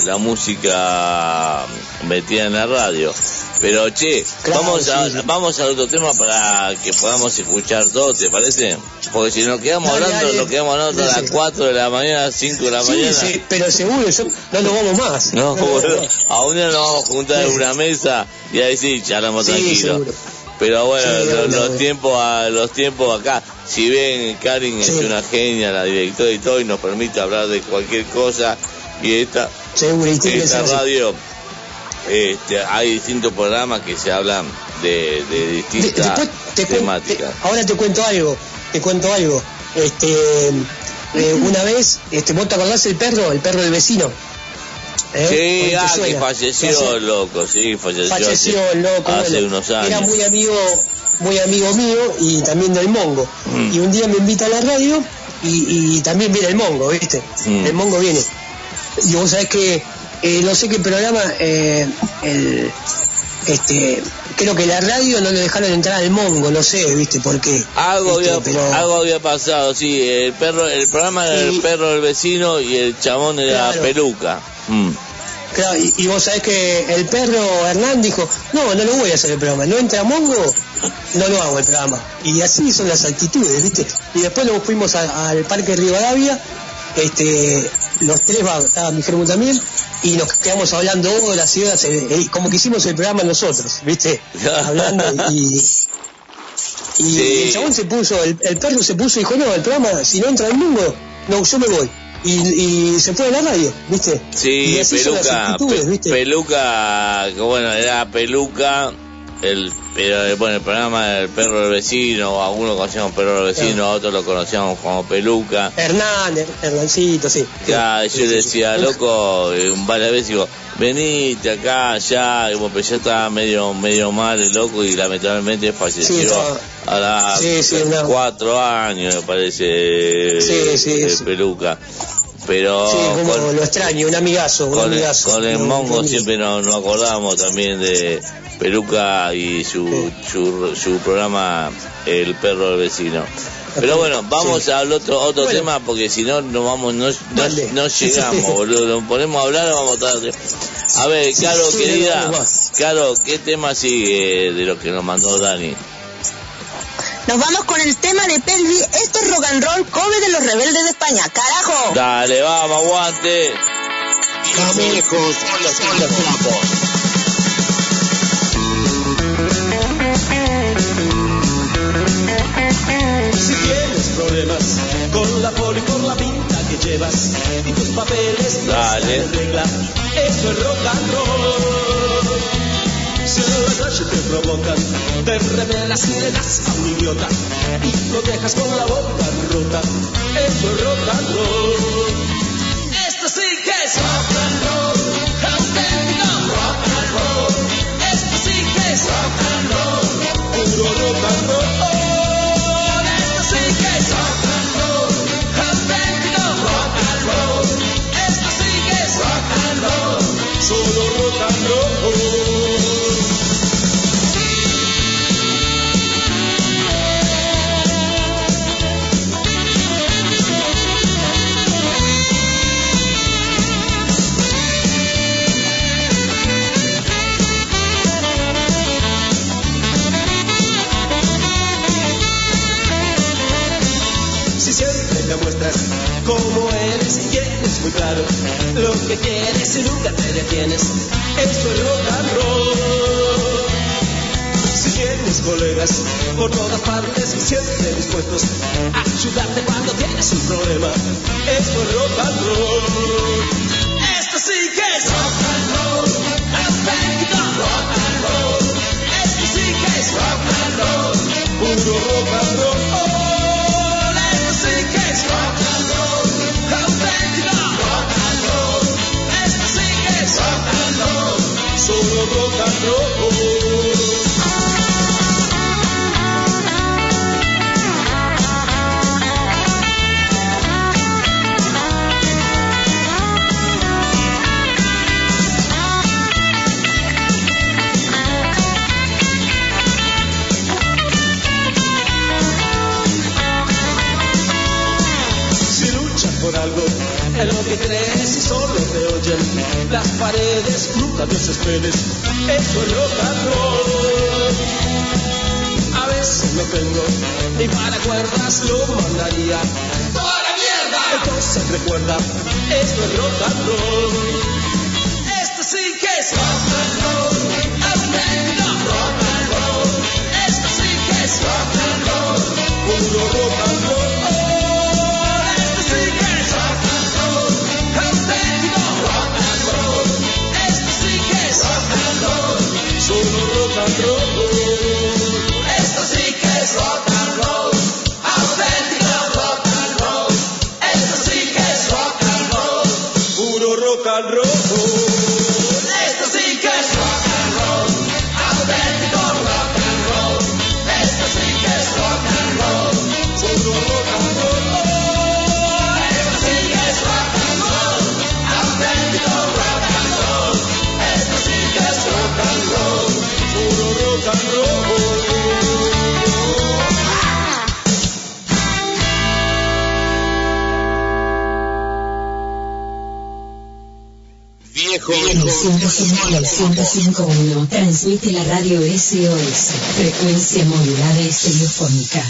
la música metida en la radio. Pero che, Claro, vamos a, sí, vamos al otro tema para que podamos escuchar todo, ¿te parece? Porque si nos quedamos Dale, hablando, dale. nos quedamos hablando a las Dale. 4 de la mañana, 5 de la Sí, mañana. sí, pero seguro, yo, no nos vamos más. No. A un día nos vamos a juntar en una mesa y ahí sí, charlamos Sí, tranquilo. seguro. Pero bueno, Sí, los, tiempos a, los tiempos acá, si ven, Karin es una genia, la directora y todo, y nos permite hablar de cualquier cosa. Y esta, esta radio, este, hay distintos programas que se hablan de, distintas te temáticas. te- ahora te cuento algo, te cuento algo. Este, eh, [laughs] una vez, este, ¿vos te acordás el perro, el perro del vecino? ¿Eh? Sí, ¿O te ah, que falleció, loco, sí, falleció, falleció hace, el loco, hace bueno, unos años. Era muy amigo, muy amigo mío y también del Mongo. Mm. Y un día me invita a la radio y, y también viene el Mongo, ¿viste? Mm. El Mongo viene. Y vos sabés que, eh, no sé qué programa, eh, el, este, creo que la radio no le dejaron entrar al Mongo, no sé, ¿viste? ¿Por qué? Algo Este, había, pero- algo había pasado, sí, el perro, el programa era el perro del vecino y el chabón era Claro. peluca. Mm. Claro, y, y vos sabés que el perro Hernán dijo, no, no lo voy a hacer el programa, no entra Mongo, no lo hago el programa. Y así son las actitudes, ¿viste? Y después nos fuimos a- al Parque Rivadavia, este, los tres estaba mi Germán también, y nos quedamos hablando horas y horas, eh, eh, como que hicimos el programa nosotros, ¿viste? [laughs] Hablando y. Y Sí. el chabón se puso, el, el perro se puso y dijo, no, el programa, si no entra el mundo, no, yo me voy. Y, y se fue a la radio, ¿viste? Sí, peluca, actitudes, pe- ¿viste? peluca, que bueno, era peluca, el, pero eh, bueno, el programa del perro del vecino, algunos conocíamos perro del vecino, otros lo conocíamos como peluca. Hernán, Her- Hernancito, sí. Ya, yo le decía, loco, eh, varias veces digo, venite acá, ya, y pero ya estaba medio, medio mal el loco y lamentablemente falleció Sí, a las Sí, sí, cuatro años, me parece, Sí, sí, eh, sí. peluca. Pero Sí, como con- lo extraño, un amigazo, un con el, amigazo. con el No, mongo no, siempre nos, nos acordamos también de Peluca y su, su, su programa El perro del vecino. Pero bueno, vamos al otro otro Bueno. tema porque si no no vamos no, no, no llegamos, boludo. Nos ponemos a hablar vamos tarde. A ver, Caro sí, querida, no Caro, ¿qué tema sigue de lo que nos mandó Dani? Nos vamos con el tema de Pelvi. Esto es rock and roll cover de los rebeldes de España. ¡Carajo! Dale, vamos, aguante. Viejos son los trapos. Si tienes problemas con la poli por la pinta que llevas y tus papeles Dale. regla, eso es rock and roll. Noche te provocan, te revelas y le das a un idiota y lo dejas con la boca rota, eso es rock and roll. Esto sí que es rock and roll, como eres y tienes muy claro lo que quieres y nunca te detienes, eso es rock and roll. Si tienes colegas por todas partes siempre dispuestos a ayudarte cuando tienes un problema, eso es rock and roll. Esto sí que es rock and roll, auténtico rock and roll. Esto sí que es rock and roll, puro rock roll. Crees y solo te oyen las paredes, nunca desesperes, eso es rock and roll. A veces no tengo ni para cuerdas, lo mandaría toda mierda. Entonces recuerda, esto es rock and roll. Esto sí que es rock and roll, rock and roll. Esto sí que es rock and roll, puro rock and roll. Solo 105.1 transmite la radio SOS, frecuencia modulada y estereofónica.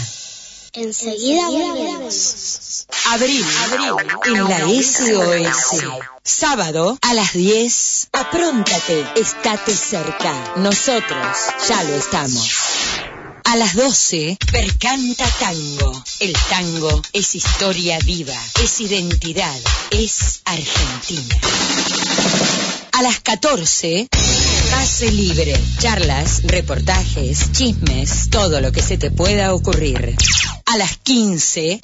Enseguida volvemos. Abril, en la SOS. Sábado a las 10. Apróntate, estate cerca. Nosotros ya lo estamos. A las 12, Percanta Tango. El tango es historia viva, es identidad, es Argentina. A las 14, Pase Libre. Charlas, reportajes, chismes, todo lo que se te pueda ocurrir. A las 15,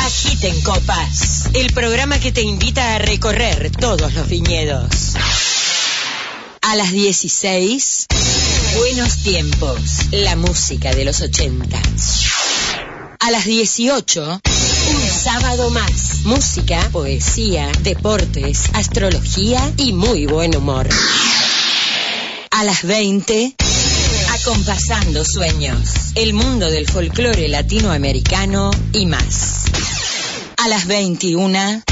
Agiten Copas. El programa que te invita a recorrer todos los viñedos. A las 16, Buenos Tiempos. La música de los 80. A las 18, un sábado más. Música, poesía, deportes, astrología y muy buen humor. A las 20, acompasando sueños. El mundo del folclore latinoamericano y más. A las 21,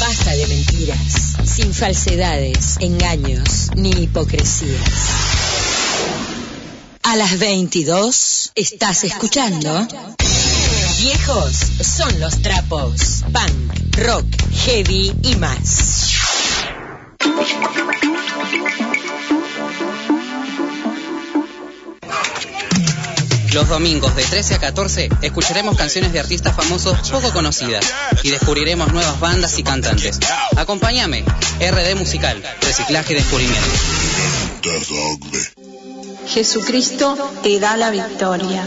basta de mentiras, sin falsedades, engaños ni hipocresías. A las 22, estás escuchando. Viejos son los trapos. Punk, rock, heavy y más. Los domingos de 13 a 14 escucharemos canciones de artistas famosos poco conocidas y descubriremos nuevas bandas y cantantes. Acompáñame, RD Musical, Reciclaje y Descubrimiento. Jesucristo te da la victoria.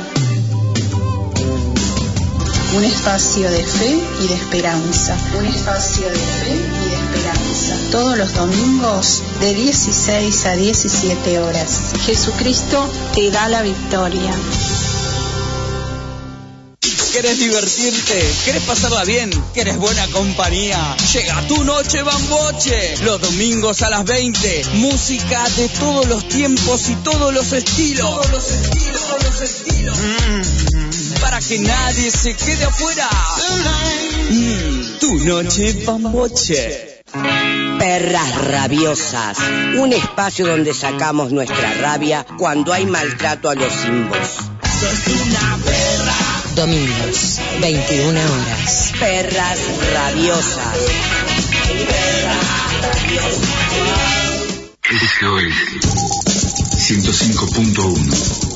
Un espacio de fe y de esperanza. Un espacio de fe y de esperanza. Todos los domingos de 16 a 17 horas. Jesucristo te da la victoria. ¿Quieres divertirte? ¿Quieres pasarla bien? ¿Quieres buena compañía? Llega tu noche bamboche. Los domingos a las 20. Música de todos los tiempos y todos los estilos. Todos los estilos, todos los estilos. Mm, para que nadie se quede afuera. Mm, tu noche bamboche. Perras rabiosas, un espacio donde sacamos nuestra rabia cuando hay maltrato a los simbos. Domingos, 21 horas. Perras rabiosas. SOS 105.1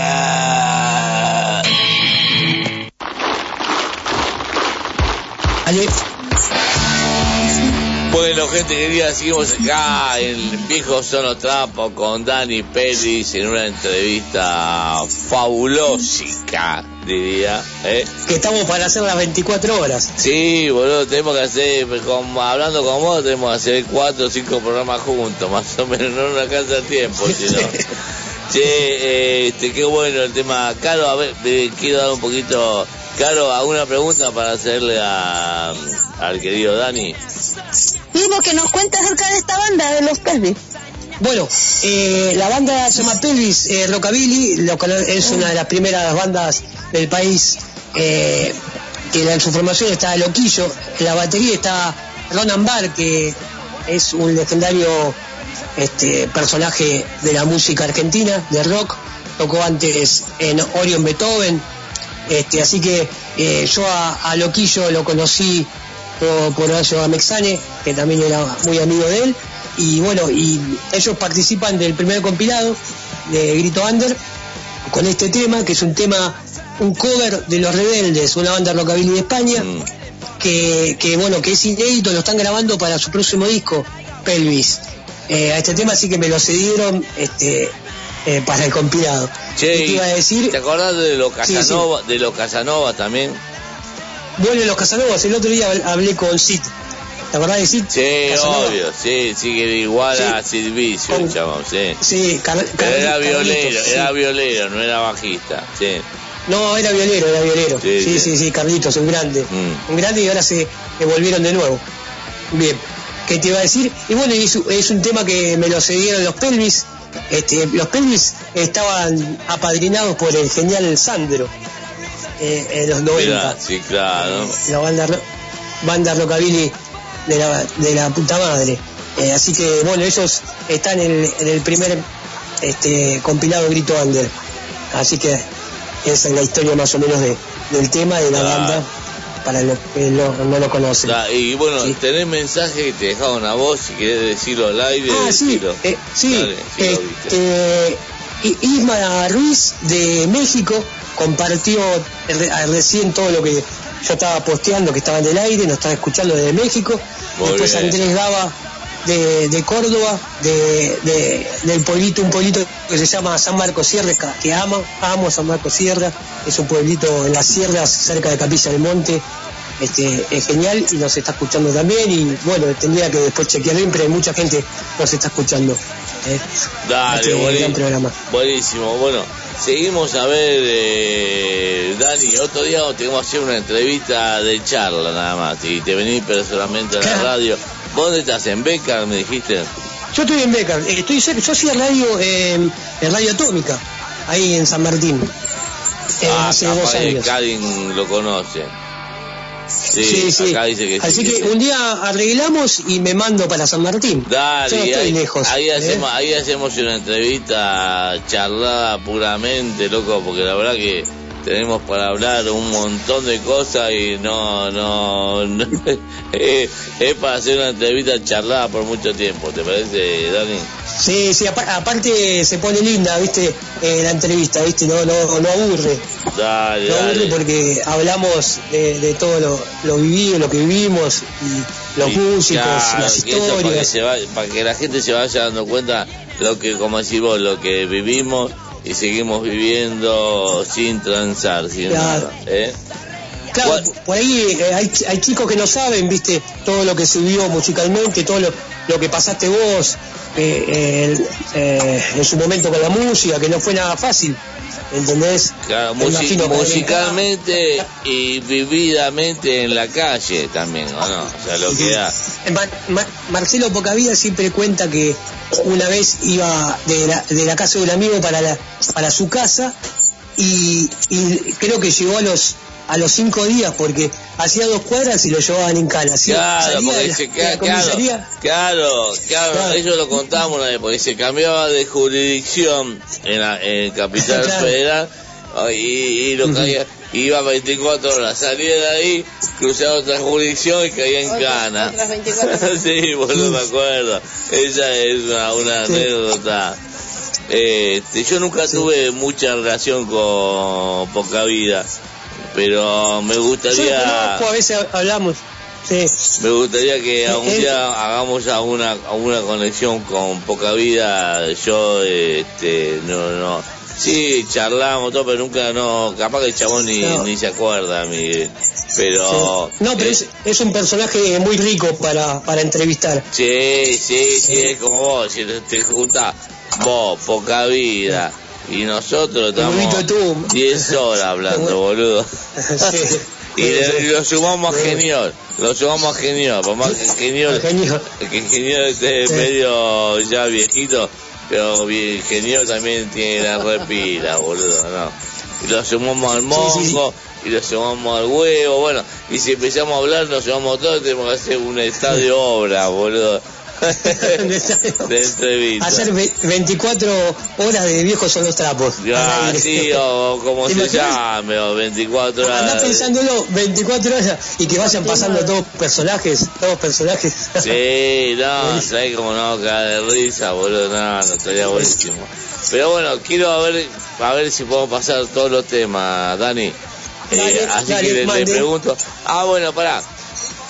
Bueno, gente querida, seguimos acá en Viejos son los trapos con Dani Pérez en una entrevista fabulosa, diría. ¿eh? Que estamos para hacer las 24 horas. Sí, boludo, tenemos que hacer, con- hablando con vos, tenemos que hacer cuatro o cinco programas juntos, más o menos, no nos alcanza el tiempo, si no. [laughs] Che, eh, este, qué bueno el tema. Caro, a ver, eh, quiero dar un poquito. Caro, ¿alguna pregunta para hacerle a, al querido Dani? Digo que nos cuenta acerca de esta banda de los Pelvis. Bueno, eh, la banda se llama Pelvis eh, Rockabilly, lo cual es una de las primeras bandas del país eh, que en su formación está Loquillo, en la batería está Ronan Barr, que es un legendario este, personaje de la música argentina, de rock, tocó antes en Orion Beethoven, este, así que eh, yo a, a Loquillo lo conocí por, por Horacio Amexane, que también era muy amigo de él, y bueno, y ellos participan del primer compilado de Grito Under con este tema, que es un tema, un cover de Los Rebeldes, una banda rockabilly de España, que, que bueno, que es inédito, lo están grabando para su próximo disco, Pelvis. Eh, a este tema sí que me lo cedieron este, eh, para el compilado. Che, ¿Qué te iba a decir? ¿Te acordás de los Sí, sí. Casanova, de los Casanova también? Bueno, los Casanovas, el otro día hablé con Sid. ¿Te acordás de Sid? Sí, Casanova. obvio, sí, sí que era igual Sí. a Sid Vicious, Con- chabón, sí. Sí, Car- Pero era violero, sí. era violero, no era bajista, sí. No, era violero, era violero. Sí, Sí, sí. sí, sí, Carlitos, un grande. Mm. Un grande y ahora se se volvieron de nuevo. Bien, ¿qué te iba a decir? Y bueno, es, es un tema que me lo cedieron los Pelvis. Este, los Pelvis estaban apadrinados por el genial Sandro eh, en los 90. Mirá, sí, claro. la banda, banda rockabilly de la, de la puta madre. Eh, así que bueno, ellos están en el, en el primer este, compilado Grito Under. Así que esa es la historia más o menos de, del tema de la Ah. banda para los que no, no lo conocen. Da, y bueno, tenés mensaje que te dejaron a vos, si querés decirlo al aire, Ah, sí, eh, sí, Dale, sí, este, I- Isma Ruiz de México compartió re- recién todo lo que yo estaba posteando, que estaba en el aire, nos estaba escuchando desde México. Muy Después bien. Andrés Gaba de, de Córdoba, de, de- del pueblito, un pueblito que se llama San Marcos Sierra, que- que amo, amo San Marcos Sierra, es un pueblito en las sierras cerca de Capilla del Monte, este, es genial y nos está escuchando también y bueno, tendría que después chequear bien, pero hay mucha gente nos está escuchando. eh, Dale, este buenísimo. programa. Buenísimo, bueno, seguimos a ver, eh, Dani, otro día te vamos a hacer una entrevista de charla nada más, y te venís personalmente a la [laughs] radio. ¿Vos ¿Dónde estás? ¿En Becar, me dijiste? Yo estoy en Becar, eh, estoy cerca, yo hacía radio eh, en Radio Atómica, ahí en San Martín, eh, ah, hace dos años. Lo conoce. Sí, Sí, sí. acá dice que sí. Así que un día arreglamos y me mando para San Martín. Dale, Yo no estoy ahí, lejos. ahí ¿eh? hacemos, ahí hacemos una entrevista charlada puramente, loco, porque la verdad que tenemos para hablar un montón de cosas y no, no, [laughs] no es, es para hacer una entrevista charlada por mucho tiempo, ¿te parece, Dani? Sí, sí, apa- aparte se pone linda, viste, eh, la entrevista, viste, no, no, no aburre. Dale, No aburre dale. porque hablamos de, de todo lo, lo vivido, lo que vivimos, y los Y, músicos, claro, las eso para que, historias. se para que la gente se vaya dando cuenta lo que, como decís vos, lo que vivimos y seguimos viviendo sin transar, sin Claro. nada, ¿eh? Claro, por ahí eh, hay, hay chicos que no saben, viste, todo lo que vio musicalmente, todo lo, lo que pasaste vos eh, eh, eh, en su momento con la música, que no fue nada fácil, ¿entendés? Claro, que- musicalmente y vividamente en la calle también, ¿o no? O sea, lo que da. Eh, Ma- Ma- Marcelo Pocavida siempre cuenta que una vez iba de la, de la casa de un amigo para, la, para su casa y, y creo que llegó a los a los cinco días porque hacía dos cuadras y lo llevaban en cana. ¿sí? Claro, Salía porque de la- claro, claro, claro, Claro. ellos lo contábamos una vez, porque se cambiaba de jurisdicción en, la, en Capital [laughs] Claro. Federal y, y lo caía, iba 24 horas, salía de ahí, cruzaba otra jurisdicción y caía en cana. otras 24 horas. [laughs] sí, boludo, me acuerdo. Esa es una, una Sí. anécdota. Este, yo nunca tuve mucha relación con Poca Vida, pero me Yo gustaría... conozco, a veces hablamos. Sí. Me gustaría que algún día hagamos alguna, alguna conexión con poca vida. Yo, este, no, no. Sí, charlamos todo, pero nunca, no. Capaz que el chabón ni, No. ni se acuerda, Miguel. Pero. No, pero eh, es, es un personaje muy rico para, para entrevistar. Sí, sí, sí, es como vos. Si te juntás vos, poca vida. Y nosotros estamos 10 horas hablando, boludo. [laughs] Sí. Y, le- lo sumamos a Geniol, lo sumamos a Geniol, por más que Geniol, que esté medio ya viejito, pero bien, Geniol también tiene la repila, boludo, ¿no? Y lo sumamos al mongo, y lo sumamos al huevo, bueno, y si empezamos a hablar, nos sumamos todos, tenemos que hacer un estadio obra, boludo. [laughs] de entrevista. Hacer ve- 24 horas de viejos son los trapos. Ya, Al aire. sí, o como ¿Te se llame, o 24 horas. Andá pensándolo 24 horas y que vayan pasando todos personajes, todos personajes. Sí, no, [laughs] sabes cómo no, cagar de risa, boludo, no, no, estaría buenísimo. Pero bueno, quiero a ver, a ver si podemos pasar todos los temas, Dani. Eh, Dale, así dale, que le, pregunto. Ah, bueno, pará.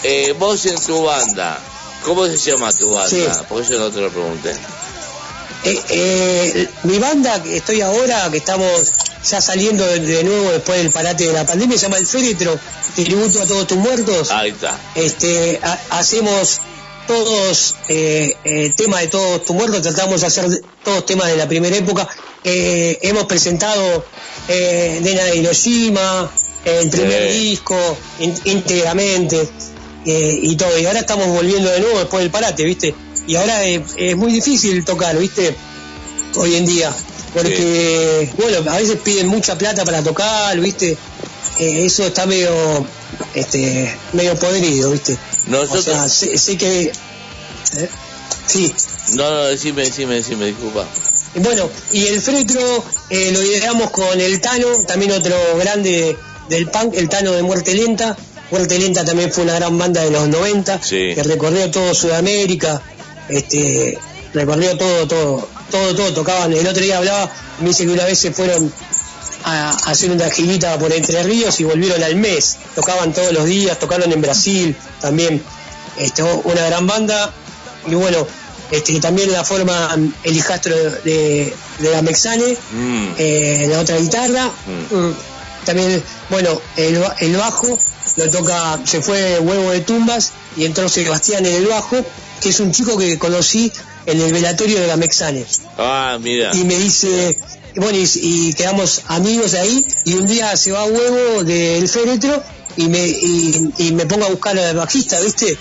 Eh, vos en tu banda, ¿cómo se llama tu banda? Sí. Porque yo no te lo pregunté. Eh, eh, mi banda que estoy ahora, que estamos ya saliendo de, de nuevo después del parate de la pandemia, se llama El Féretro, tributo a todos tus muertos. Ahí está. Este, ha- hacemos todos eh, eh, temas de todos tus muertos, tratamos de hacer todos temas de la primera época, hemos presentado eh, Nena de Hiroshima, el primer Sí. disco, in- íntegramente, eh, y todo. Y ahora estamos volviendo de nuevo después del parate, ¿viste? Y ahora es, es muy difícil tocar, ¿viste? Hoy en día. Porque, bueno, a veces piden mucha plata para tocar, ¿viste? Eh, eso está medio, este, medio podrido, ¿viste? Nosotros- O sea, sé, sé que... ¿eh? Sí. No, no, decime, decime, decime, disculpa. Bueno, y el Fretro eh, lo lideramos con el Tano, también otro grande del punk, el Tano de Muerte Lenta. Muerte Lenta también fue una gran banda de los 90, Sí. que recorrió todo Sudamérica, este, recorrió todo, todo, todo, todo, tocaban. El otro día hablaba, me dice que una vez se fueron a, a hacer una girita por Entre Ríos y volvieron al mes. Tocaban todos los días, tocaron en Brasil también. Este, una gran banda. Y bueno, este, también la forma el hijastro de, de la Mexane, Mm. eh, la otra guitarra. Mm. También, bueno, el, el bajo lo toca, se fue Huevo de Tumbas y entró Sebastián en el bajo, que es un chico que conocí en el velatorio de la Mexane Ah, mira. y me dice, bueno, y, y quedamos amigos ahí, y un día se va huevo del féretro y me, y, y me pongo a buscar al bajista, ¿viste?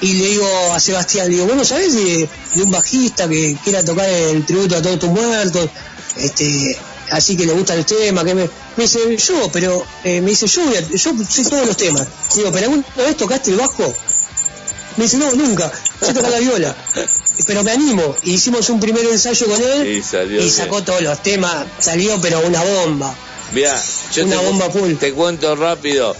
Y le digo a Sebastián, le digo, bueno, ¿sabes de, de un bajista que quiera tocar el tributo a todos tus muertos? Este, así que le gustan los temas, que me, me dice, yo, pero, eh, me dice, yo, yo sé todos los temas. Digo, ¿pero alguna vez tocaste el bajo? Me dice, no, nunca, yo toco la viola. Pero me animo. Y hicimos un primer ensayo con él Y bien. sacó todos los temas. Salió, pero una bomba. Mira, yo Una te, bomba full. te cuento rápido.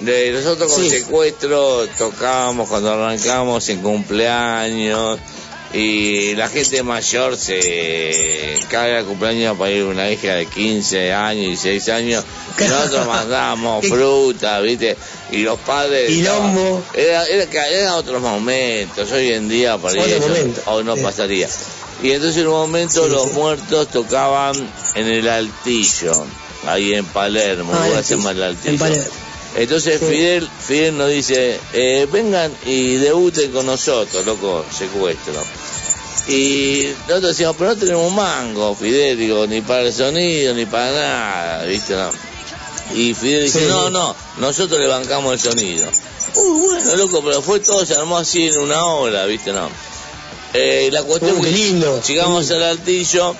De nosotros con Sí. secuestro tocábamos cuando arrancamos en cumpleaños y la gente mayor se caga el cumpleaños para ir a una hija de 15 años y 6 años. Nosotros mandábamos [laughs] fruta, ¿viste? Y los padres. Y lomo. Era, era, eran otros momentos. Hoy en día para Otro eso o no pasaría. Y entonces en un momento Sí, los sí. muertos tocaban en el Altillo, ahí en Palermo, Ah, el Altillo. en Palermo. Entonces Sí. Fidel, Fidel nos dice, eh, vengan y debuten con nosotros, loco, secuestro. Y nosotros decíamos, pero no tenemos mango, Fidel, digo, ni para el sonido, ni para nada, ¿viste? No. Y Fidel dice, Sí. no, no, nosotros le bancamos el sonido. Uh, bueno, loco, pero fue todo, se armó así en una hora, ¿viste? No. Eh, la cuestión que lindo. llegamos al altillo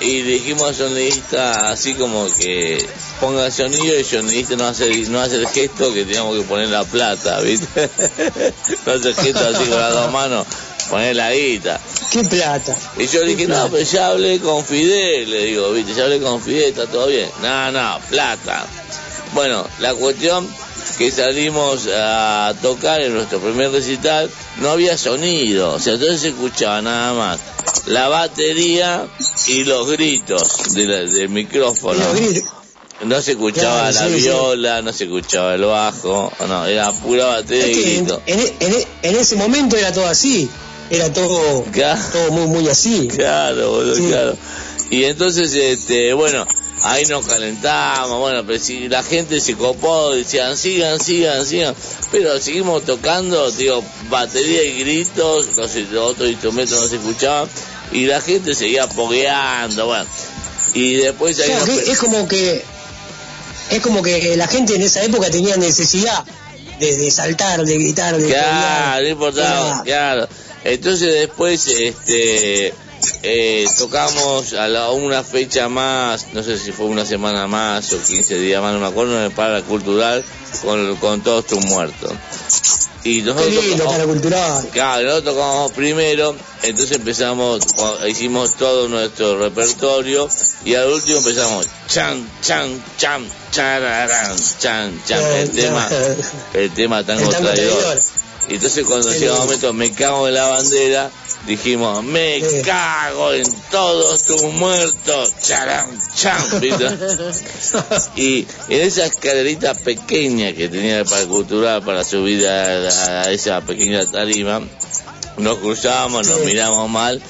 y dijimos al sonidista así como que ponga el sonido y el sonidista no hace, no hace el gesto que teníamos que poner la plata, ¿viste? [laughs] no hace el gesto así con las dos manos, poner la guita. ¿Qué plata? Y yo le dije, no, pero ya hablé con Fidel, le digo, viste, ya hablé con Fidel, está todo bien. No, no, plata. Bueno, la cuestión que salimos a tocar en nuestro primer recital, no había sonido, o sea, entonces se escuchaba nada más la batería y los gritos de la- del micrófono. No se escuchaba Claro, la sí, sí. viola, no se escuchaba el bajo, no, era pura batería Es y que grito. en- en- en ese momento era todo así. Era todo, Claro. todo muy, muy así. Claro, boludo, Sí. claro. Y entonces, este, bueno, ahí nos calentamos, bueno, pero si la gente se copó, decían, sigan, sigan, sigan, pero seguimos tocando, digo, batería y gritos, los, los otros instrumentos no se escuchaban, y la gente seguía pogueando, bueno. Y después ahí nos- es como que es como que la gente en esa época tenía necesidad de, de saltar, de gritar, de Claro, no importaba, claro. Entonces después, este, eh, tocamos a la, una fecha más, no sé si fue una semana más o 15 días más, no me acuerdo, en el Para Cultural con, con todos tus muertos. Y Qué nosotros lindo tocamos- para cultural. Claro, nosotros tocamos primero, entonces empezamos, hicimos todo nuestro repertorio y al último empezamos chan, chan, chan, chararán, chan, chan, el tema, el tema tango El tango traidor. traidor. Y entonces cuando Qué llegó el momento, me cago en la bandera, dijimos, me Sí. cago en todos tus muertos, chan, [laughs] ¿viste? Y en esa escalerita pequeña que tenía el Parque Cultural para subir a, a esa pequeña tarima, nos cruzamos, nos Sí. miramos mal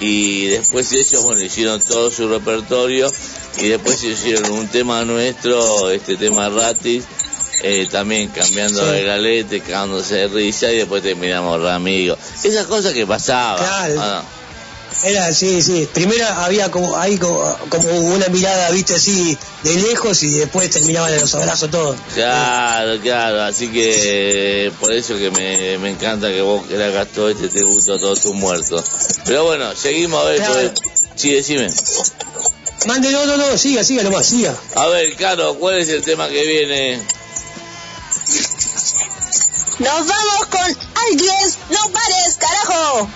y después ellos, bueno, hicieron todo su repertorio y después hicieron un tema nuestro, este tema Ratis, eh, también cambiando Sí. de galete, cagándose de risa y después terminamos re amigos. Esas cosas que pasaban. Claro. Era, sí, sí. Primero había como, ahí como, como una mirada, viste, así de lejos y después terminaban los abrazos todos. Claro, claro, así que por eso que me, me encanta que vos que eras gastó este te gustó todo tu muerto. Pero bueno, seguimos a ver. Claro. pues, sí, decime. Mande, no, no, no, siga, siga nomás, siga. A ver, Caro, ¿cuál es el tema que viene? Nos vamos con alguien. No pares, carajo.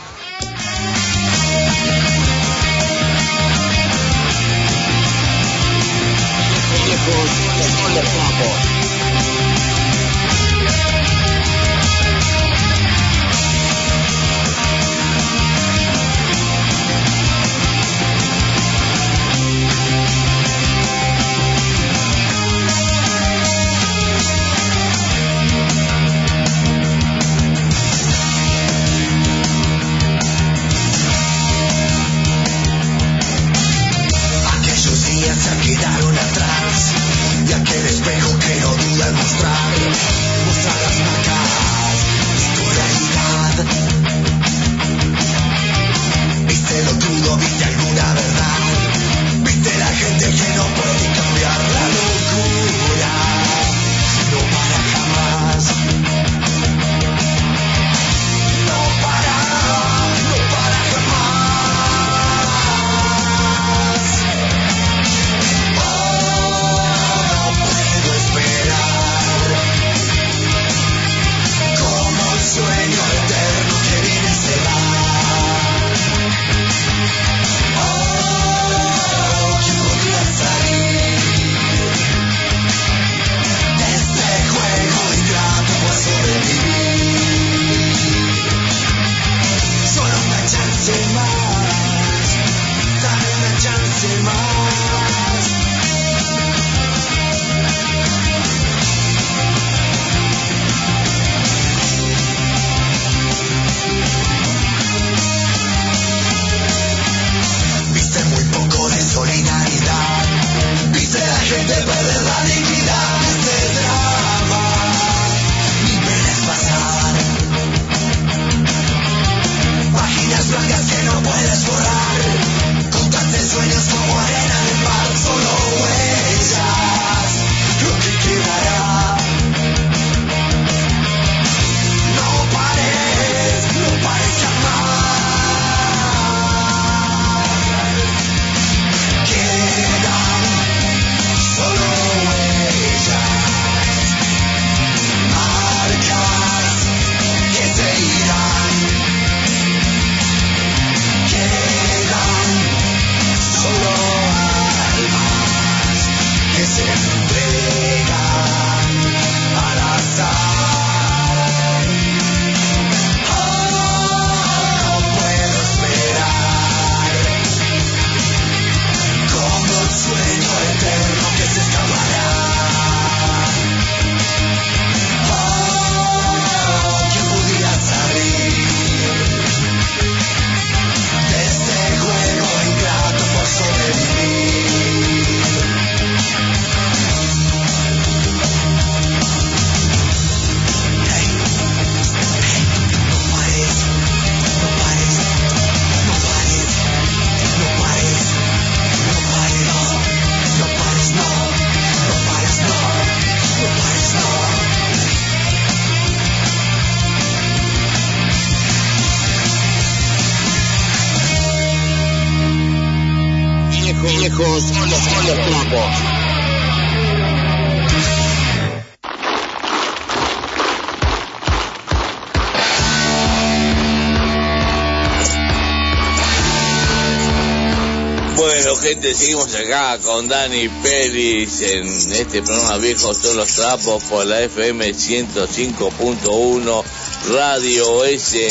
Acá con Dani Pérez en este programa Viejos son los trapos por la FM 105.1 Radio S.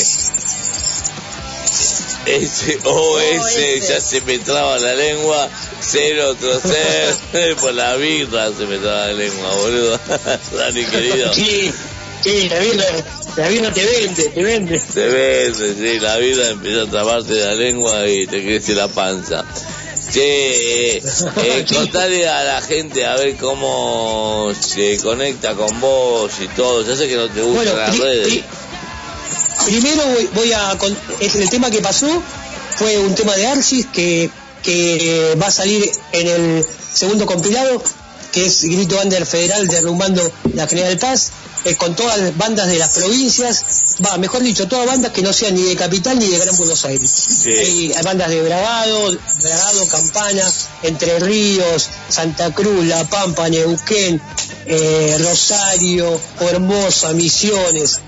SOS, ya se me traba la lengua, cero otro ser, [laughs] [laughs] por la birra se me traba la lengua, boludo. [laughs] Dani querido. Sí, sí, la birra, la birra te vende, te vende. Te vende, sí, la vida empieza a trabarte la lengua y te crece la panza. Che, eh, eh, contale a la gente a ver cómo se conecta con vos y todo. Ya sé que no te gustan Bueno, las redes. pri- primero voy, voy a con- es el tema que pasó fue un tema de Arsis que, que va a salir en el segundo compilado, que es Grito Under Federal derrumbando la General Paz, eh, con todas las bandas de las provincias, va, mejor dicho, todas bandas que no sean ni de Capital ni de Gran Buenos Aires. Hay, hay bandas de Bragado, Bragado, Campana, Entre Ríos, Santa Cruz, La Pampa, Neuquén, eh, Rosario, Hermosa, Misiones,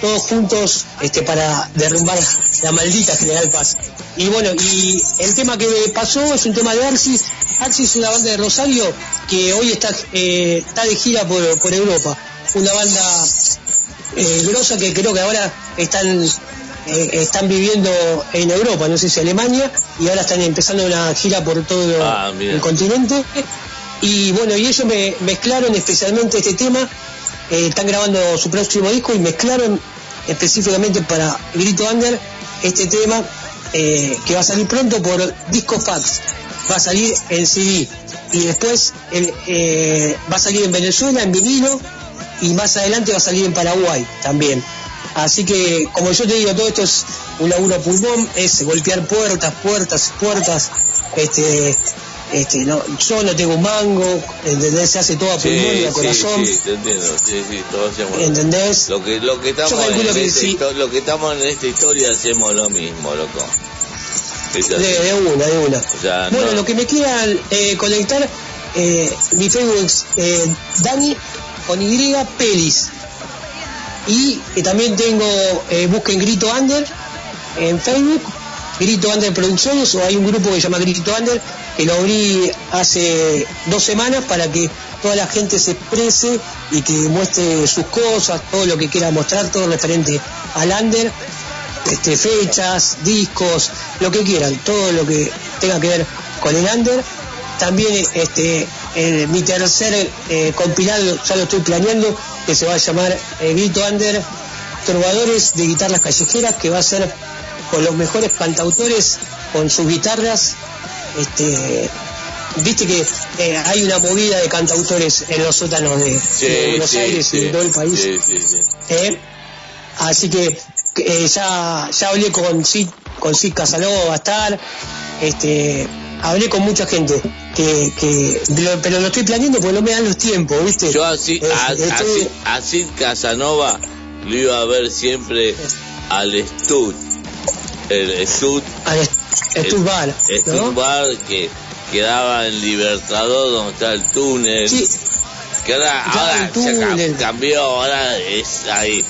todos juntos este, para derrumbar la maldita General Paz. Y bueno, y el tema que pasó es un tema de Arsis. Arsis es una banda de Rosario que hoy está, eh, está de gira por, por Europa. Una banda eh, grosa que creo que ahora están eh, están viviendo en Europa, no sé si Alemania, y ahora están empezando una gira por todo Ah, el continente. Y bueno, y ellos me mezclaron especialmente este tema, eh, están grabando su próximo disco y mezclaron específicamente para Grito Under este tema eh, que va a salir pronto por Disco Fax, va a salir en CD y después va a salir en Venezuela en vinilo y más adelante va a salir en Paraguay también. Así que, como yo te digo, todo esto es un laburo pulmón, es golpear puertas, puertas, puertas. Este, este, no, yo no tengo un mango, ¿entendés? Se hace todo a pulmón y a corazón. Sí, sí, te entiendo. Sí, sí, todos hacemos ¿Entendés? Lo que, lo que estamos en que sí. histo- lo que estamos en esta historia hacemos lo mismo, loco. De, una, de una. O sea, Bueno, no- lo que me quieran eh, conectar, eh, mi Facebook es eh, Dani con Y Pelis. Y eh, también tengo, eh, busquen Grito Under en Facebook, Grito Under Producciones, o hay un grupo que se llama Grito Under, que lo abrí hace dos semanas para que toda la gente se exprese y que muestre sus cosas, todo lo que quiera mostrar, todo referente al Under este, fechas, discos, lo que quieran, todo lo que tenga que ver con el under. También este, el- mi tercer eh, compilado, ya lo estoy planeando, que se va a llamar eh, Grito Under Trovadores de Guitarras Callejeras, que va a ser con los mejores cantautores, con sus guitarras. Este, Viste que eh, hay una movida de cantautores en los sótanos de, Sí, de Buenos sí, Aires y de todo el país. sí, sí, sí. ¿eh? Así que eh, ya, ya hablé con Sid, con Sid Casanova, va a estar, este, hablé con mucha gente, que, que lo- pero lo estoy planeando porque no me dan los tiempos, ¿viste? Yo así, Eh, a, estoy- así, Casanova lo iba a ver siempre al Stud. El Stud. al Stud Bar, el ¿no? Bar que quedaba en Libertador, donde está el túnel. Que ahora, ahora se ca- cambió, ahora es ahí.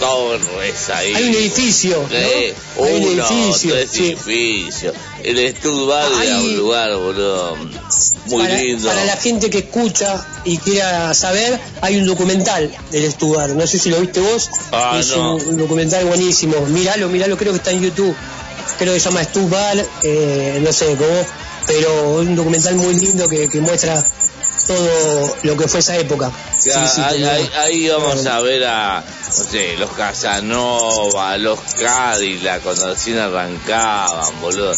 Todo es ahí. Hay un edificio, Hay un edificio, tres sí. edificios. El Stud Bar era un lugar, boludo, muy para, lindo. para la gente que escucha y quiera saber, hay un documental del Stubar. No sé si lo viste vos. Ah, es no. un, un documental buenísimo. Míralo, míralo, creo que está en YouTube. Creo que se llama Stubar, eh, no sé cómo. Pero es un documental muy lindo que, que muestra todo lo que fue esa época. Ya, Sí, sí, ahí, tenía- ahí- ahí vamos a ver a, no sé, los Casanova, los Cadillac, cuando recién arrancaban, boludo.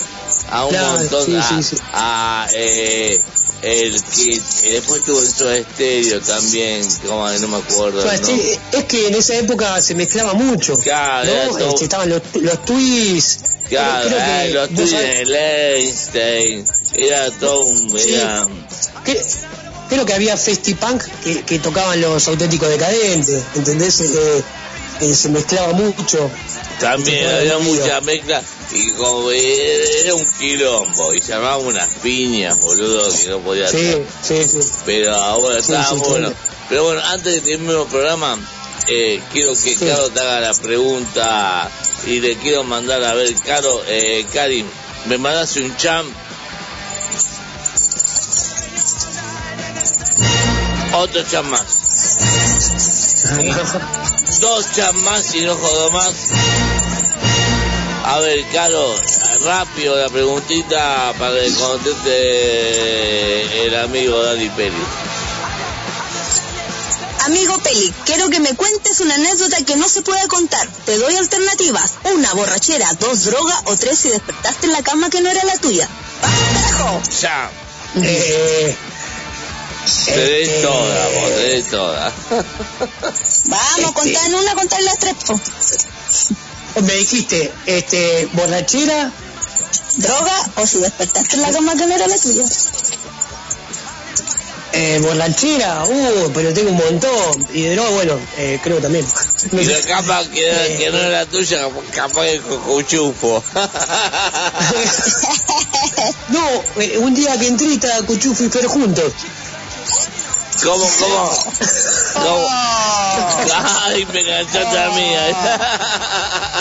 A un Claro, montón, sí, a, sí, sí. a, eh, el que después tuvo el Estéreo también, como no me acuerdo. O sea, el este- nombre. es que en esa época se mezclaba mucho. Claro, ¿no? todo- Este, estaban los, los twists. Claro, creo eh, los sabés- de Einstein, era todo un, era, creo que había Festipunk que, que tocaban los auténticos decadentes, ¿entendés? Eh, eh, se mezclaba mucho. También había mucha mezcla y como era un quilombo y se unas piñas, boludo, que no podía Sí, hacer. sí, sí. Pero ahora Sí, está sí, bueno. Pero bueno, antes de terminar el programa, eh, quiero que. Caro te haga la pregunta y le quiero mandar a ver, Caro, eh, Karim, me mandas un champ. Otro champ más. [laughs] Dos champ más y no jodo más. A ver, Caro, rápido la preguntita para que conteste el amigo Dani Pérez. Amigo Peli, quiero que me cuentes una anécdota que no se puede contar. Te doy alternativas. Una borrachera, dos drogas o tres si despertaste en la cama que no era la tuya. ¡Vamos, carajo! Ya. Eh, Tenés este, toda, vos, tenés toda. Vamos, contar en una, contar las tres. Me dijiste, este, borrachera, droga o si despertaste en la cama que no era la tuya. Eh, borrachera, uh, pero tengo un montón. Y de droga, bueno, eh, creo también. No Y la capa que, que no era tuya, capaz que cuchufo. [laughs] No, eh, un día que entré estaba Cuchufo y Fer juntos. ¿Cómo, cómo? ¿Cómo? Ay, me enganchaste a mí.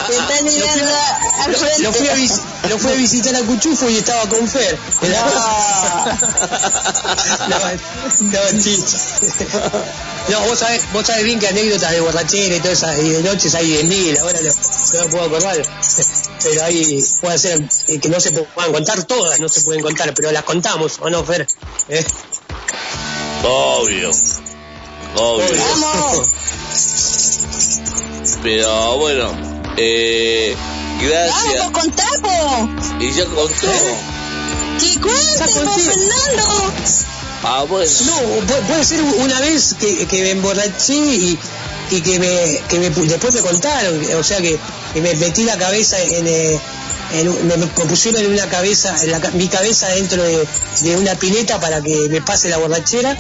Te están mirando al Lo, frente. lo fui a vis- lo fui a visitar a Cuchufo y estaba con Fer. No, no, chiche. No, vos sabés, vos sabés bien que anécdotas de borrachera y todas esas, y de noches hay de mil, ahora no, no puedo acordar. Pero ahí puede ser eh, que no se puedan contar todas, no se pueden contar, pero las contamos, ¿o no, Fer? ¿Eh? Obvio. Obvio. Vamos. Pero bueno, eh, gracias. Vamos, contá, po. Y ya contó. Que cuente, Fernando. Ah, bueno. No, pu- puede ser una vez que, que me emborraché y, y que me, que me pu- después me contaron, o sea que, que me metí la cabeza en, eh, me, pusieron en una cabeza, en la mi cabeza dentro de, una pileta para que me pase la borrachera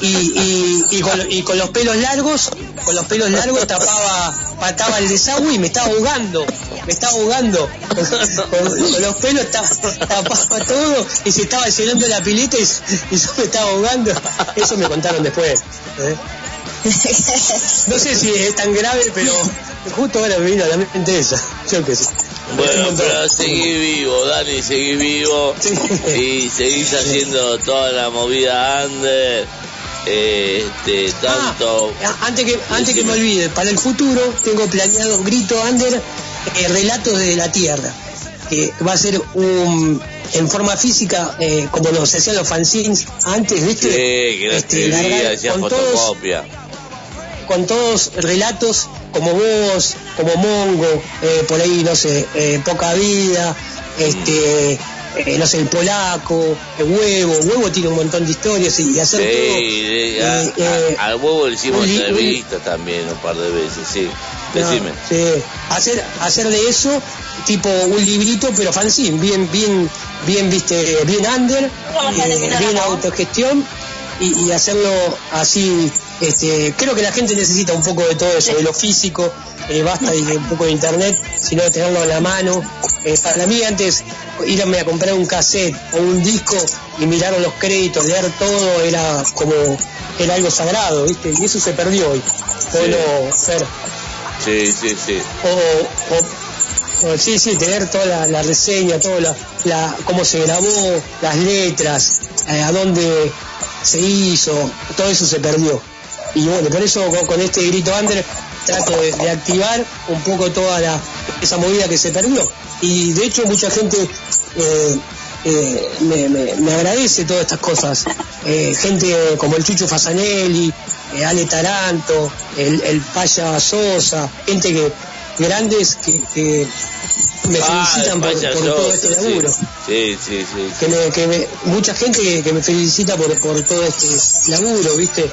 y, con, los pelos largos, con los pelos largos tapaba, pataba el desagüe y me estaba ahogando, me estaba ahogando, con, los pelos ta- tapaba todo y se estaba llenando la pileta y, y yo me estaba ahogando, eso me contaron después. ¿eh? No sé si es tan grave, pero justo ahora me vino a la mente esa, yo qué sé. Bueno, pero seguí vivo, Dani, seguí vivo. Y seguís haciendo toda la movida under. Este, tanto. Ah, Antes que, antes que me olvide, para el futuro tengo planeado Grito Under eh, Relatos de la Tierra, que va a ser un en forma física, eh, como nos hacían los fanzines antes, Sí, ¿viste? que lo Este, largar todos, fotocopia. con todos relatos como vos, como Mongo, eh, por ahí, no sé, eh, Poca Vida, este, eh, no sé, el polaco, el huevo, huevo tiene un montón de historias y, hacer Sí, todo. a- eh, eh, a- al huevo le hicimos un li- un- entrevista también un par de veces, sí. Decime. No, sí. Hacer, hacer de eso tipo un librito, pero fanzine, bien, bien, bien, viste, bien under, eh, bien autogestión y, y hacerlo así. Este, creo que la gente necesita un poco de todo eso, de lo físico, eh, basta de un poco de internet, sino de tenerlo en la mano. Eh, para mí antes irme a comprar un cassette o un disco y mirar los créditos, leer todo, era como, era algo sagrado, ¿viste? Y eso se perdió hoy. Sí, sí, sí. O, o- o- sí, sí, tener toda la, la reseña, toda la, la- cómo se grabó, las letras, eh, a dónde se hizo, todo eso se perdió. Y bueno, por eso con, con este grito under trato de, de activar un poco toda la, esa movida que se perdió. Y de hecho mucha gente eh, eh, me, me- me agradece todas estas cosas. Eh, gente como el Chucho Fasanelli, eh, Ale Taranto, el, el Paya Sosa, gente que grandes que, que me Ah, felicitan por, todo este laburo. Sí, sí, sí. Que me, que me- mucha gente que, que me felicita por, por todo este laburo, ¿viste?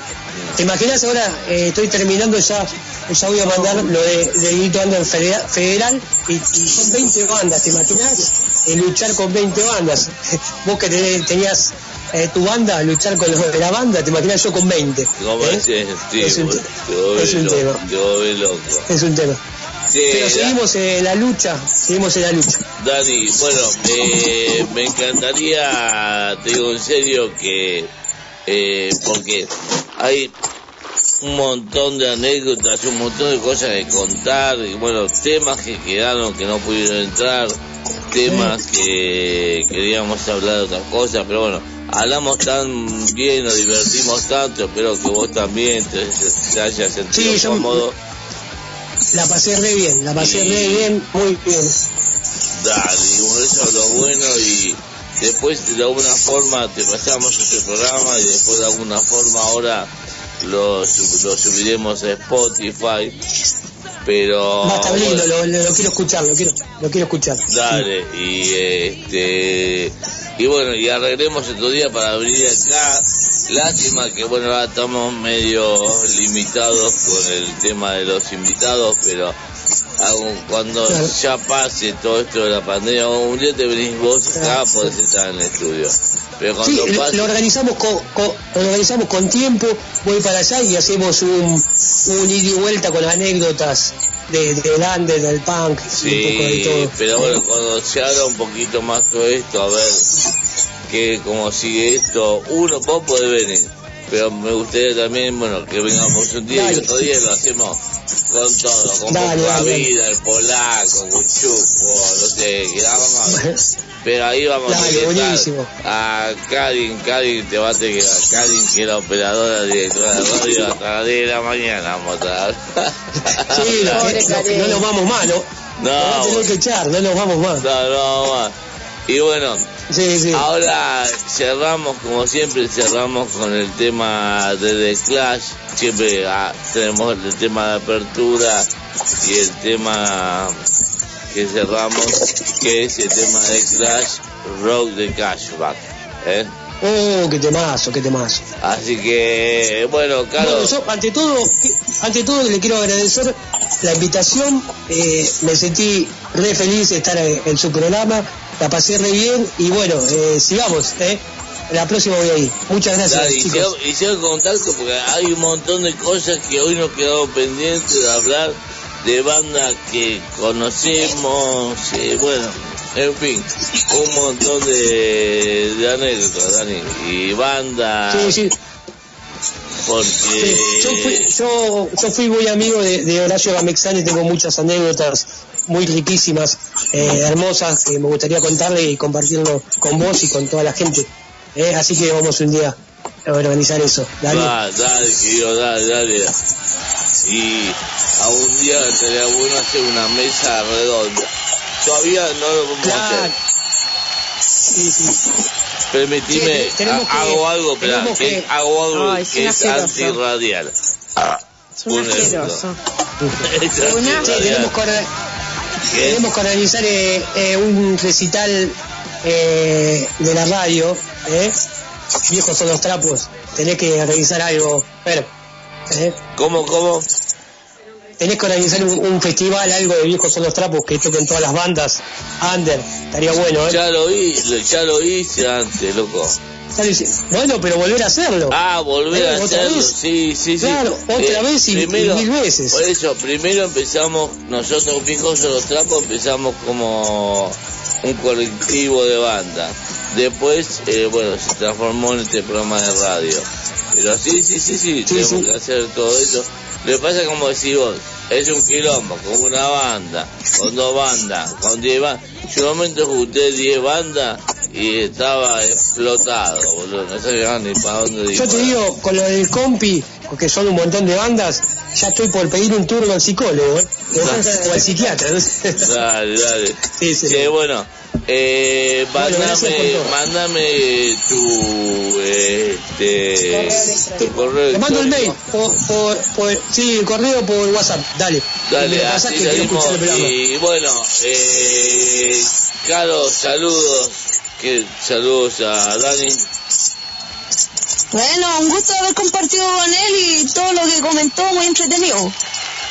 ¿Te imaginas ahora? eh, estoy terminando ya, ya voy a mandar lo de, de Grito Under federa- Federal y, y son 20 bandas, ¿te imaginas? Eh, luchar con 20 bandas. [laughs] Vos que tenías eh, tu banda, luchar con los de la banda, ¿te imaginas yo con 20? ¿Cómo ¿Eh? Es un volvés es un loco, tema. loco. Es un tema. Sí, Pero seguimos en la lucha, seguimos en la lucha. Dani, bueno, eh, me encantaría, te digo en serio, que, eh, porque hay un montón de anécdotas, un montón de cosas que contar, y bueno, temas que quedaron que no pudieron entrar, temas que queríamos hablar de otras cosas, pero bueno, hablamos tan bien, nos divertimos tanto, espero que vos también te, te hayas sentido Sí, yo- cómodo. La pasé re bien, la pasé re bien, muy bien. Dale, después de alguna forma te pasamos este programa y después de alguna forma ahora lo, lo subiremos a Spotify, pero está bueno, lo, lo- lo quiero escuchar, lo quiero, lo quiero escuchar. dale y este y bueno y arreglemos otro día para venir acá. Lástima que bueno ahora estamos medio limitados con el tema de los invitados, pero Algo- Cuando Claro. ya pase todo esto de la pandemia, un día te venís vos acá, podés estar en el estudio. Pero Sí, cuando lo, pase, lo organizamos con, con- lo organizamos con tiempo, voy para allá y hacemos un, un ida y vuelta con anécdotas de, del under, del punk, y un poco de sí, todo. pero bueno, cuando se haga un poquito más todo esto, a ver que cómo sigue esto, uno, vos podés venir, pero me gustaría también, bueno, que vengamos un día y otro día lo hacemos con todo, con Dale, Poca dale, Vida, el polaco, Cuchupo, no sé, que la vamos a- [laughs] Pero ahí vamos Dale, a buenísimo. a Karin, Karin te va a tener que Karin que era operadora directora de radio [laughs] hasta las 10 de la mañana vamos a estar. Sí, [laughs] no, no, no nos vamos más, ¿no? No, Nos va a tener que echar, no nos vamos más. No, no, más. Y bueno, Sí, sí. ahora cerramos, como siempre, cerramos con el tema de The Clash. Siempre ah, tenemos el tema de apertura y el tema que cerramos, que es el tema de Clash, Rock the Cashback. ¿eh? Oh, qué temazo, qué temazo. Así que, bueno, Carlos. Bueno, yo, ante todo, ante todo le quiero agradecer la invitación, eh, me sentí re feliz de estar en, en su programa, la pasé re bien y bueno, eh, sigamos, ¿eh? La próxima voy a ir. Muchas gracias, y chicos. sigo, y sigo en contacto porque hay un montón de cosas que hoy nos quedamos pendientes de hablar de bandas que conocemos, eh, bueno, en fin, un montón de, de anécdotas, Dani, y bandas, Sí, sí. Porque... Sí, yo, fui, yo, yo fui muy amigo de, de Horacio Gamexani, tengo muchas anécdotas muy riquísimas, eh, hermosas, que me gustaría contarle y compartirlo con vos y con toda la gente. Eh, así que vamos un día a organizar eso. Dale. Va, dale, querido, dale, dale. Y a un día estaría bueno hacer una mesa redonda. Todavía no lo vamos a hacer. Sí, sí. Permitime, Sí, hago algo, tenemos que hago algo Ay, que es antirradial. Ah, Es un un asqueroso. [laughs] Es Sí, antirradial. tenemos que, orga- tenemos que organizar eh, eh, un recital eh, de la radio, ¿eh? Viejos son los trapos. Tenés que organizar algo, Fer. ¿eh? ¿Cómo, cómo? Tenés que organizar un, un festival, algo de Viejos son los trapos que toquen todas las bandas. Under, estaría bueno, ¿eh? Ya lo hice, ya lo hice antes, loco. Bueno, pero volver a hacerlo. Ah, volver Eh, a ¿otra hacerlo, vez? sí, sí, sí. Claro, otra vez y- y mil veces. Por eso, primero empezamos, nosotros Viejos de los Trapos empezamos como un colectivo de banda. Después, eh, bueno, se transformó en este programa de radio. Pero sí, sí, sí, sí, tenemos sí. que hacer todo eso. Lo que pasa es como decís vos, es un quilombo, con una banda, con dos bandas, con diez bandas. Yo un momento junté diez bandas y estaba explotado, boludo, no sabía ni para dónde Yo te digo, con lo del compi, porque son un montón de bandas, ya estoy por pedir un turno al psicólogo, ¿eh? [laughs] o al psiquiatra. ¿no? Dale, dale. Sí, sí. Que bueno, eh, mándame, mándame tu, este, tu correo Te mando el mail, por, por, por- sí, el correo por WhatsApp, dale. Dale, lo así el programa. Y bueno, eh, Caro, saludos. Que, saludos a Dani. Bueno, un gusto haber compartido con él y todo lo que comentó, muy entretenido.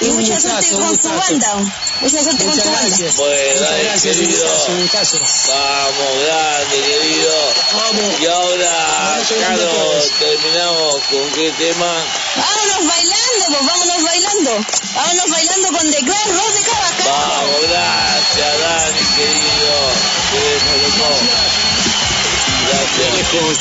Y mucha gustazo, suerte con su gustazo. banda. Mucha suerte con Muchas su banda. gracias. Bueno, Muchas dale, gracias, querido. gustazo. Vamos, grande, querido. Vamos. Y ahora, todos. terminamos con qué tema. Vámonos bailando, pues vámonos bailando. Vámonos bailando con The Rock de Cavaca. Vamos, gracias, Dani, querido. Gracias. Viejos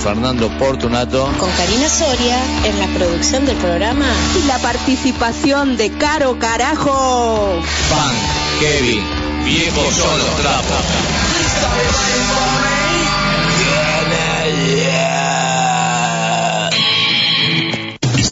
Fernando Portunato. Con Karina Soria en la producción del programa. Y la participación de Caro Carajo. Punk, Kevin, viejo solo trapo.